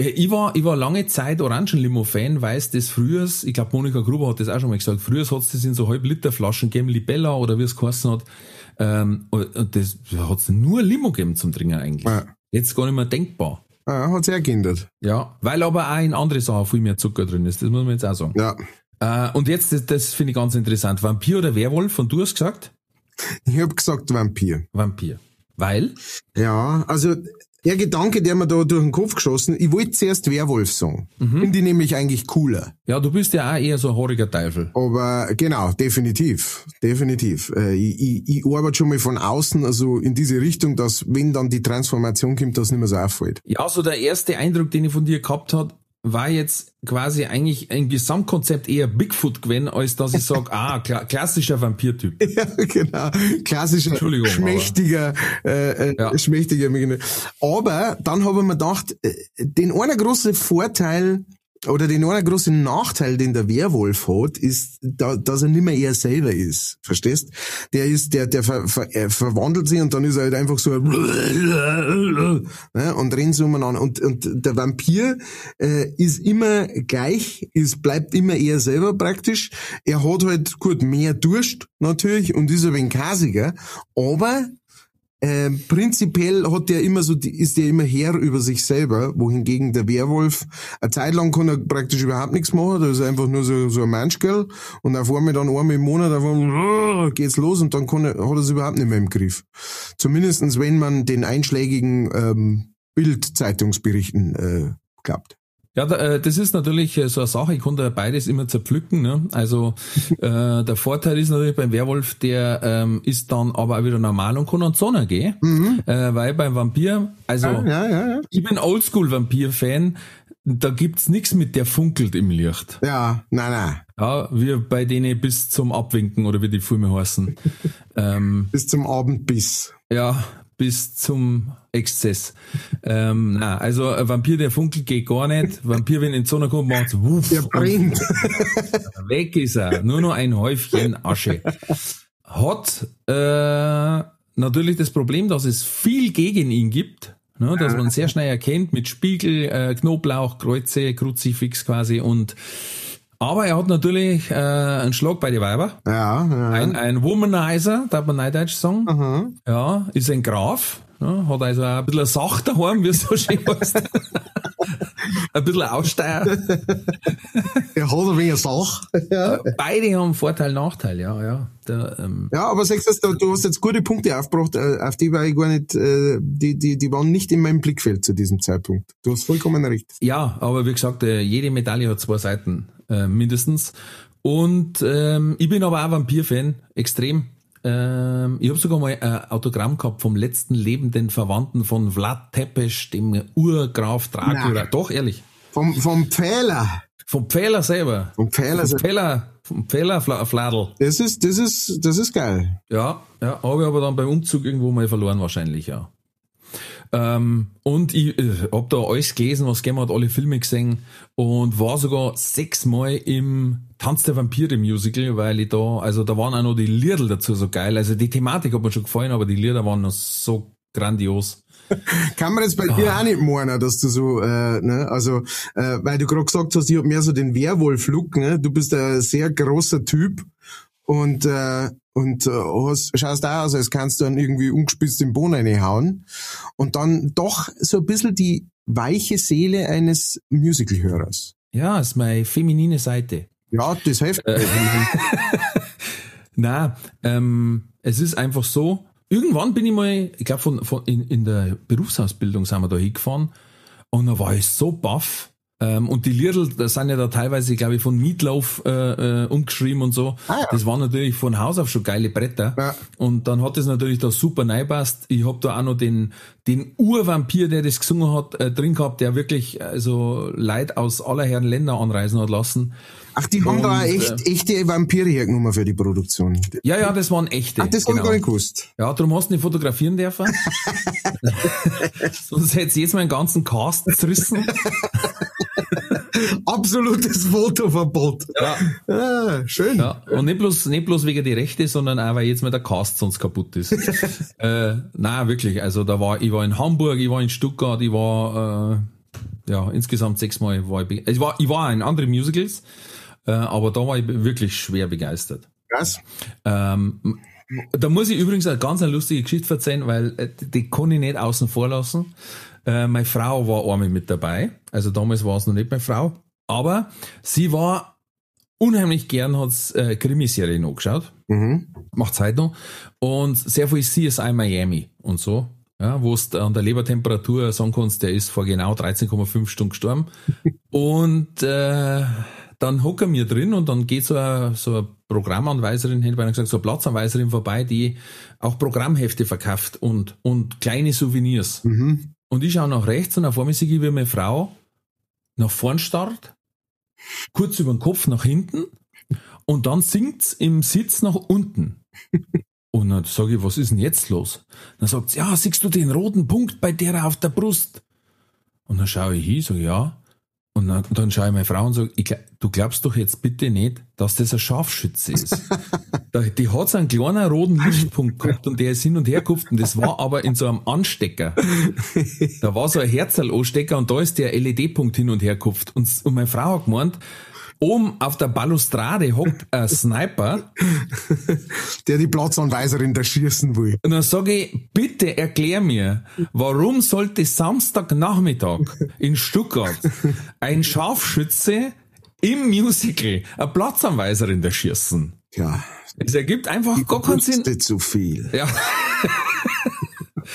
Ich war, ich war lange Zeit Orangenlimo-Fan, weil es das früher, ich glaube Monika Gruber hat das auch schon mal gesagt, früher hat es das in so Halb-Liter-Flaschen gegeben, Libella oder wie es geheißen hat. Ähm, und das hat es nur Limo gegeben zum Trinken eigentlich. Ja. Jetzt gar nicht mehr denkbar. Ah, hat sich geändert. Ja, weil aber auch in andere Sachen viel mehr Zucker drin ist, das muss man jetzt auch sagen. Ja. Äh, und jetzt, das, das finde ich ganz interessant. Vampir oder Werwolf? Und du hast gesagt? Ich habe gesagt Vampir. Vampir. Weil? Ja, also der Gedanke, der mir da durch den Kopf geschossen, ich wollte zuerst Werwolf sagen. Finde ich nämlich eigentlich cooler. Ja, du bist ja auch eher so ein haariger Teufel. Aber genau, definitiv. Definitiv. Äh, ich, ich, ich arbeite schon mal von außen, also in diese Richtung, dass wenn dann die Transformation kommt, das nicht mehr so auffällt. Ja, so der erste Eindruck, den ich von dir gehabt hat, war jetzt quasi eigentlich ein Gesamtkonzept eher Bigfoot gewesen, als dass ich sage, ah, kla klassischer Vampirtyp. Ja, genau. Klassischer, schmächtiger, äh, äh, Ja. schmächtiger. Aber dann habe ich mir gedacht, äh, den einen großen Vorteil oder den einen großen Nachteil, den der Werwolf hat, ist, da, dass er nicht mehr er selber ist. Verstehst? Der ist, der, der ver, ver, er verwandelt sich und dann ist er halt einfach so ne, und rennt so umeinander. Und, und der Vampir äh, ist immer gleich, ist, bleibt immer er selber praktisch. Er hat halt gut mehr Durst natürlich und ist ein wenig kasiger, aber ähm, prinzipiell hat der immer so, ist der immer Herr über sich selber, wohingegen der Werwolf, eine Zeit lang kann er praktisch überhaupt nichts machen, da ist er einfach nur so, so ein Menschgirl und auf einmal dann einmal im Monat einfach, geht's los und dann kann er, hat er es überhaupt nicht mehr im Griff. Zumindestens wenn man den einschlägigen ähm, Bild-Zeitungsberichten äh, glaubt. Ja, äh, das ist natürlich äh, so eine Sache, ich konnte beides immer zerpflücken. Ne? Also äh, der Vorteil ist natürlich beim Werwolf, der ähm, ist dann aber auch wieder normal und kann an die Sonne gehen. Mhm. Äh, weil beim Vampir, also ja, ja, ja, ich bin Oldschool-Vampir-Fan, da gibt's nichts mit der funkelt im Licht. Ja, nein, nein. Ja, wir bei denen bis zum Abwinken oder wie die Filme heißen. ähm, bis zum Abendbiss. Ja, bis zum Exzess. ähm, na, also Vampir, der funkelt, geht gar nicht. Vampir, wenn in die Sonne kommt, macht's wuff. Der brennt. Weg ist er. Nur noch ein Häufchen Asche. Hat äh, natürlich das Problem, dass es viel gegen ihn gibt. Ne, dass man sehr schnell erkennt mit Spiegel, äh, Knoblauch, Kreuze, Kruzifix quasi und aber er hat natürlich äh, einen Schlag bei den Weiber. Ja, ja. Ein, ein Womanizer, darf man Neudeutsch sagen. Mhm. Ja, ist ein Graf. Ja, hat also ein bisschen eine Sache daheim, wie es so schön heißt. ein bisschen Aussteier. er hat ein wenig Sache. Ja. Beide haben Vorteil, Nachteil, ja, ja. Der, ähm ja, aber sagst du, du hast jetzt gute Punkte aufgebracht, äh, auf die war ich gar nicht, äh, die, die, die waren nicht in meinem Blickfeld zu diesem Zeitpunkt. Du hast vollkommen recht. Ja, aber wie gesagt, äh, jede Medaille hat zwei Seiten. Äh, mindestens. Und ähm, ich bin aber auch Vampir-Fan, extrem. Ähm, ich habe sogar mal ein Autogramm gehabt vom letzten lebenden Verwandten von Vlad Tepes, dem Urgraf Dracula. Doch, ehrlich. Vom, vom Pfähler. Vom Pfähler selber. Vom Pfähler vom Pfähler, vom Pfähler Fladel. Das ist, das ist, das ist geil. Ja, ja, habe ich aber dann beim Umzug irgendwo mal verloren wahrscheinlich, ja. Ähm, und ich äh, hab da alles gelesen, was gegeben hat, alle Filme gesehen und war sogar sechsmal im Tanz der Vampire Musical, weil ich da, also da waren auch noch die Lieder dazu so geil. Also die Thematik hat mir schon gefallen, aber die Lieder waren noch so grandios. Kann man jetzt bei dir auch nicht meinen, dass du so, äh, ne, also, äh, weil du gerade gesagt hast, ich hab mehr so den Werwolf-Look, ne? Du bist ein sehr großer Typ und äh, und äh, hast, schaust auch aus, als kannst du dann irgendwie ungespitzt den Boden reinhauen und dann doch so ein bisschen die weiche Seele eines Musical-Hörers. Ja, ist meine feminine Seite. Ja, das hilft. Äh, Na, ähm, es ist einfach so, irgendwann bin ich mal, ich glaube von, von in, in der Berufsausbildung sind wir da hingefahren und da war ich so baff, ähm, und die Liedl, das sind ja da teilweise, glaube ich, von Meatloaf äh, äh, umgeschrieben und so. Ah, ja. Das waren natürlich von Haus auf schon geile Bretter. Ja. Und dann hat es natürlich da super neipasst. Ich hab da auch noch den, den Urvampir, der das gesungen hat, äh, drin gehabt, der wirklich also Leid aus aller Herren Länder anreisen hat lassen. Ach, die haben und, da echt, äh, echte Vampire hergenommen für die Produktion. Ja, ja, das waren echte. Ach, das genau. habe gar nicht gewusst. Ja, darum hast du nicht fotografieren dürfen. Sonst hätte jetzt meinen ganzen Cast zerrissen. Absolutes Fotoverbot. Ja. Ah, schön. Ja. Und nicht bloß, nicht bloß wegen die Rechte, sondern auch, weil jetzt mal der Cast sonst kaputt ist. äh, nein, wirklich. Also da war, ich war in Hamburg, ich war in Stuttgart, ich war, äh, ja, insgesamt sechsmal war ich, ich war, ich war in anderen Musicals, äh, aber da war ich wirklich schwer begeistert. Krass. Ähm, da muss ich übrigens eine ganz eine lustige Geschichte erzählen, weil äh, die kann ich nicht außen vor lassen. Äh, meine Frau war einmal mit dabei. Also damals war es noch nicht meine Frau. Aber sie war unheimlich gern, hat äh, Krimiserien angeschaut. Mhm. Macht heute noch. Und sehr viel CSI Miami und so. Ja, wo es an der Lebertemperatur sagen kannst, der ist vor genau 13,5 Stunden gestorben. und äh, dann hocken wir drin und dann geht so eine, so eine Programmanweiserin, hätte ich gesagt, so eine Platzanweiserin vorbei, die auch Programmhefte verkauft und, und kleine Souvenirs. Mhm. Und ich schaue nach rechts und auf einmal sehe ich, wie meine Frau nach vorn starrt, kurz über den Kopf nach hinten und dann sinkt's im Sitz nach unten. Und dann sage ich, was ist denn jetzt los? Dann sagt sie, ja, siehst du den roten Punkt bei der auf der Brust? Und dann schaue ich hin, sage ja. Und dann, dann schaue ich meine Frau und sage, ich, du glaubst doch jetzt bitte nicht, dass das ein Scharfschütze ist. die hat so einen kleinen roten Lichtpunkt gehabt und der ist hin und her gekupft und das war aber in so einem Anstecker. Da war so ein Herzl-Anstecker und da ist der LED-Punkt hin und her gekupft. Und, und meine Frau hat gemeint, oben auf der Balustrade hockt ein Sniper Der die Platzanweiserin da schießen will. und dann sage ich, bitte erklär mir, warum sollte Samstagnachmittag in Stuttgart ein Scharfschütze im Musical eine Platzanweiserin da schießen? Ja. Es ergibt einfach gar keinen Sinn. Zu viel. Ja.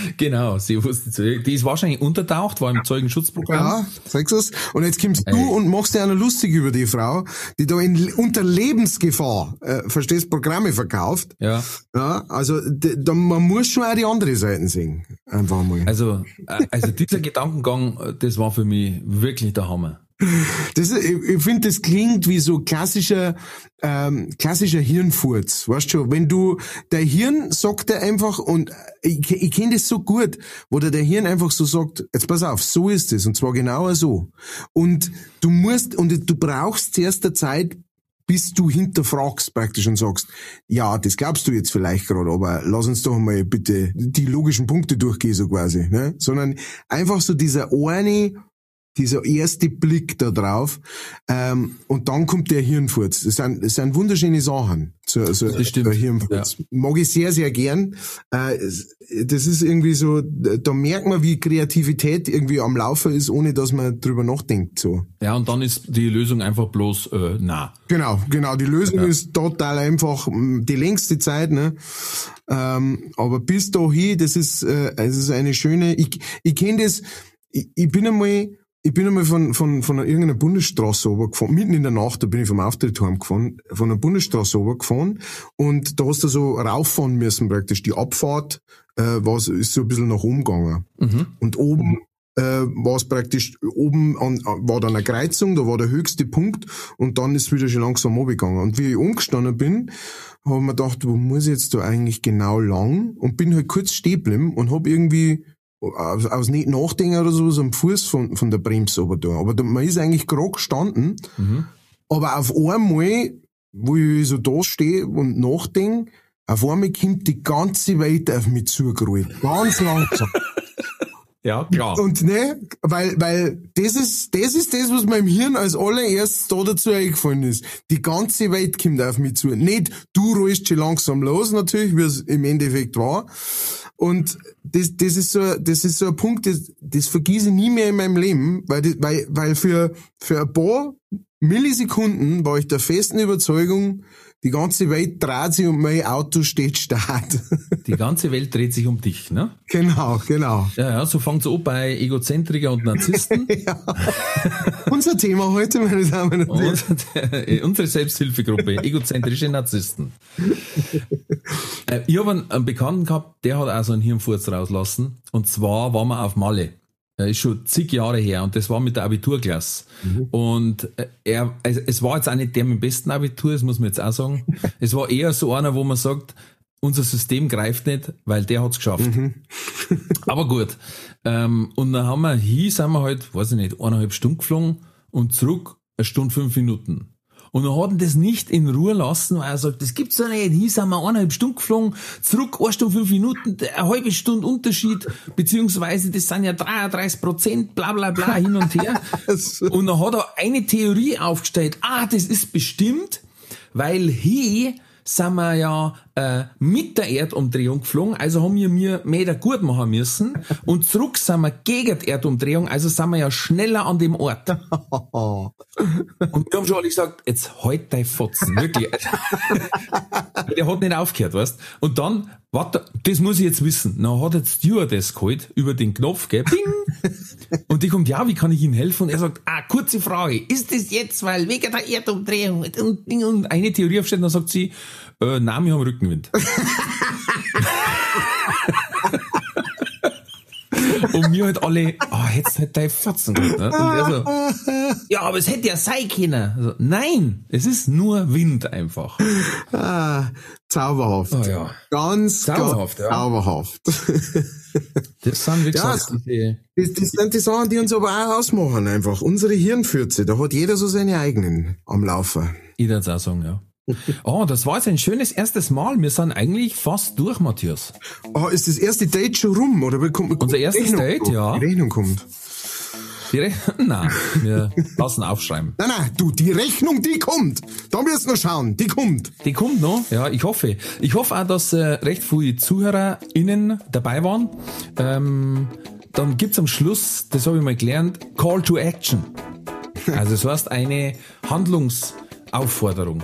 genau, sie wusste. Die ist wahrscheinlich untertaucht, war im Zeugenschutzprogramm. Ja, sagst du's? Und jetzt kommst du und machst dir noch lustig über die Frau, die da in, unter Lebensgefahr, äh, verstehst, Programme verkauft. Ja. Ja, also da, man muss schon auch die andere Seiten sehen. Einfach mal. Also, äh, also dieser Gedankengang, äh, das war für mich wirklich der Hammer. Das, ich ich finde, das klingt wie so klassischer, ähm, klassischer Hirnfurz. Weißt schon, wenn du, der Hirn sagt dir einfach, und ich, ich kenne das so gut, wo der, der Hirn einfach so sagt, jetzt pass auf, so ist es, und zwar genauer so. Und du musst, und du brauchst zuerst der Zeit, bis du hinterfragst praktisch und sagst, ja, das glaubst du jetzt vielleicht gerade, aber lass uns doch mal bitte die logischen Punkte durchgehen, so quasi, ne? Sondern einfach so dieser eine, dieser erste Blick da drauf, ähm, und dann kommt der Hirnfurz. Das sind, das sind wunderschöne Sachen. So, so Das stimmt. der Hirnfurz. Mag ich sehr, sehr gern. Äh, das ist irgendwie so, da merkt man, wie Kreativität irgendwie am Laufen ist, ohne dass man drüber nachdenkt, so. Ja, und dann ist die Lösung einfach bloß, äh, na. Genau, genau. Die Lösung ist total einfach die längste Zeit, ne? Ähm, aber bis dahin, das ist, äh, es ist eine schöne. Ich, ich kenne das. Ich, ich bin einmal, ich bin einmal von von von einer, irgendeiner Bundesstraße runtergefahren, mitten in der Nacht, da bin ich vom Auftritt heimgefahren, von einer Bundesstraße runtergefahren und da hast du so rauffahren müssen praktisch. Die Abfahrt äh, war ist so ein bisschen nach oben gegangen. Und oben äh, war es praktisch, oben an, war dann eine Kreuzung, da war der höchste Punkt und dann ist es wieder schon langsam runtergegangen. Und wie ich umgestanden bin, habe ich mir gedacht, wo muss ich jetzt da eigentlich genau lang? Und bin halt kurz stehen geblieben und habe irgendwie aus, aus nicht nachdenken oder sowas am Fuß von, von der Bremse da. Aber da, man ist eigentlich gerade gestanden, aber auf einmal, wo ich so da stehe und nachdenke, auf einmal kommt die ganze Welt auf mich zugerollt. Ganz langsam. Ja, klar. Und ne, weil, weil das ist, das ist das, was meinem Hirn als allererstes da dazu eingefallen ist. Die ganze Welt kommt auf mich zu. Nicht, du rollst schon langsam los, natürlich, wie es im Endeffekt war. Und das, das ist so, das ist so ein Punkt, das, das vergieße ich nie mehr in meinem Leben, weil, das, weil, weil für, für ein paar Millisekunden war ich der festen Überzeugung, die ganze Welt dreht sich und mein Auto steht Start. Die ganze Welt dreht sich um dich, ne? genau, genau. Ja, ja, so fängt's an bei Egozentriker und Narzissten. Unser Thema heute, meine Damen und Herren. Und unsere Selbsthilfegruppe, egozentrische Narzissten. Äh, ich habe einen, einen Bekannten gehabt, der hat auch so einen Hirnfurz rauslassen. Und zwar waren wir auf Malle. Er ist schon zig Jahre her und das war mit der Abiturklasse. Und äh, er, also es war jetzt auch nicht der mit dem besten Abitur, das muss man jetzt auch sagen. Es war eher so einer, wo man sagt, unser System greift nicht, weil der hat's geschafft. Aber gut. Ähm, und dann haben wir, hier sind wir halt, weiß ich nicht, eineinhalb Stunden geflogen und zurück eine Stunde fünf Minuten. Und er hat ihn das nicht in Ruhe lassen, weil er sagt, das gibt's doch nicht. Hier sind wir eineinhalb Stunden geflogen, zurück eine Stunde fünf Minuten, eine halbe Stunde Unterschied, beziehungsweise das sind ja 33 Prozent, bla bla bla, hin und her. und dann hat er eine Theorie aufgestellt. Ah, das ist bestimmt, weil hier sind wir ja äh, mit der Erdumdrehung geflogen, also haben wir mir Meter gut machen müssen und zurück sind wir gegen die Erdumdrehung, also sind wir ja schneller an dem Ort. Und wir haben schon alle gesagt, jetzt halt dein Fotzen, wirklich. Der hat nicht aufgehört, weißt Und dann, warte, das muss ich jetzt wissen. Dann hat jetzt Stewardess geholt, über den Knopf, gell, bing. Und die kommt, ja, wie kann ich Ihnen helfen? Und er sagt, ah, kurze Frage, ist das jetzt, weil wegen der Erdumdrehung und, und eine Theorie aufstellt, dann sagt sie, äh, nein, wir haben Rückenwind. Und mir halt alle, ah, hättest halt dein Fotzen gehabt, ne? Und er so, ja, aber es hätte ja sein können. Also, nein, es ist nur Wind einfach. Ah, zauberhaft. Oh ja. Ganz, Zauberhaft, ganz ja. zauberhaft. Das sind, wie Ja, diese, Das, das sind die Sachen, die uns aber auch ausmachen, einfach. Unsere Hirnfürze, da hat jeder so seine eigenen am Laufen. ich würde auch sagen, ja. Oh, das war jetzt ein schönes erstes Mal. Wir sind eigentlich fast durch, Matthias. Ah, ist das erste Date schon rum, oder? Wie kommt- Unser erstes Rechnung Date, kommt? ja. Die Rechnung kommt. Die Re Nein, wir lassen aufschreiben. Nein, nein, du, die Rechnung, die kommt. Da müssen wir schauen, die kommt. Die kommt noch, ja, ich hoffe. Ich hoffe auch, dass äh, recht viele ZuhörerInnen dabei waren. Ähm, dann gibt's am Schluss, das habe ich mal gelernt, Call to Action. Also das heißt eine Handlungsaufforderung.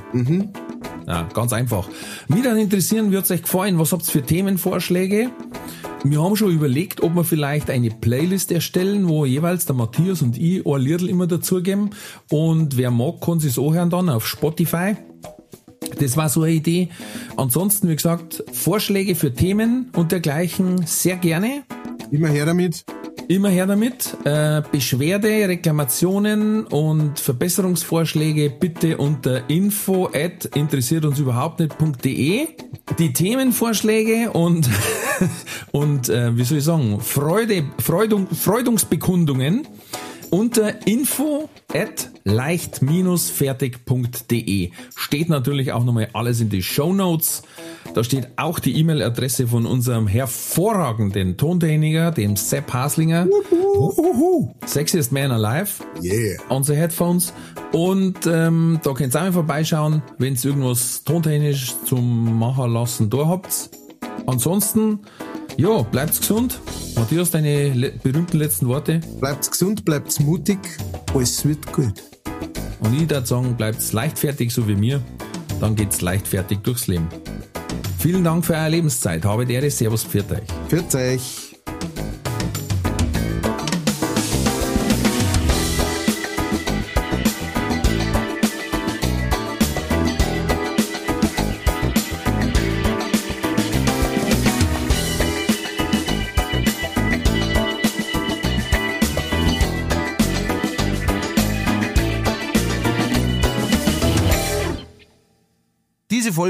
Ja, ganz einfach. Mich dann interessieren, wird's euch gefallen, was habt's für Themenvorschläge? Wir haben schon überlegt, ob wir vielleicht eine Playlist erstellen, wo jeweils der Matthias und ich ein Liedl immer dazugeben. Und wer mag, kann sich's anhören dann auf Spotify. Das war so eine Idee. Ansonsten, wie gesagt, Vorschläge für Themen und dergleichen sehr gerne. Immer her damit. Immer her damit. Äh, Beschwerde, Reklamationen und Verbesserungsvorschläge bitte unter info at interessiert uns überhaupt nicht.de. Die Themenvorschläge und, und äh, wie soll ich sagen, Freude, Freudung, Freudungsbekundungen unter info at leicht-fertig.de steht natürlich auch nochmal alles in die Show Notes. Da steht auch die E-Mail-Adresse von unserem hervorragenden Tontechniker, dem Sepp Haslinger. Sexiest Man Alive. Yeah. Unsere Headphones. Und ähm, da könnt ihr auch mal vorbeischauen, wenn ihr irgendwas tontechnisch zum Machen lassen da habt. Ansonsten, ja, bleibt gesund. Matthias, deine le berühmten letzten Worte. Bleibt's gesund, bleibt's mutig, alles wird gut. Und ich würde sagen, bleibt's leichtfertig, so wie mir. Dann geht's leichtfertig durchs Leben. Vielen Dank für eure Lebenszeit. Habe die Ehre. Servus, pfiat euch. Für euch.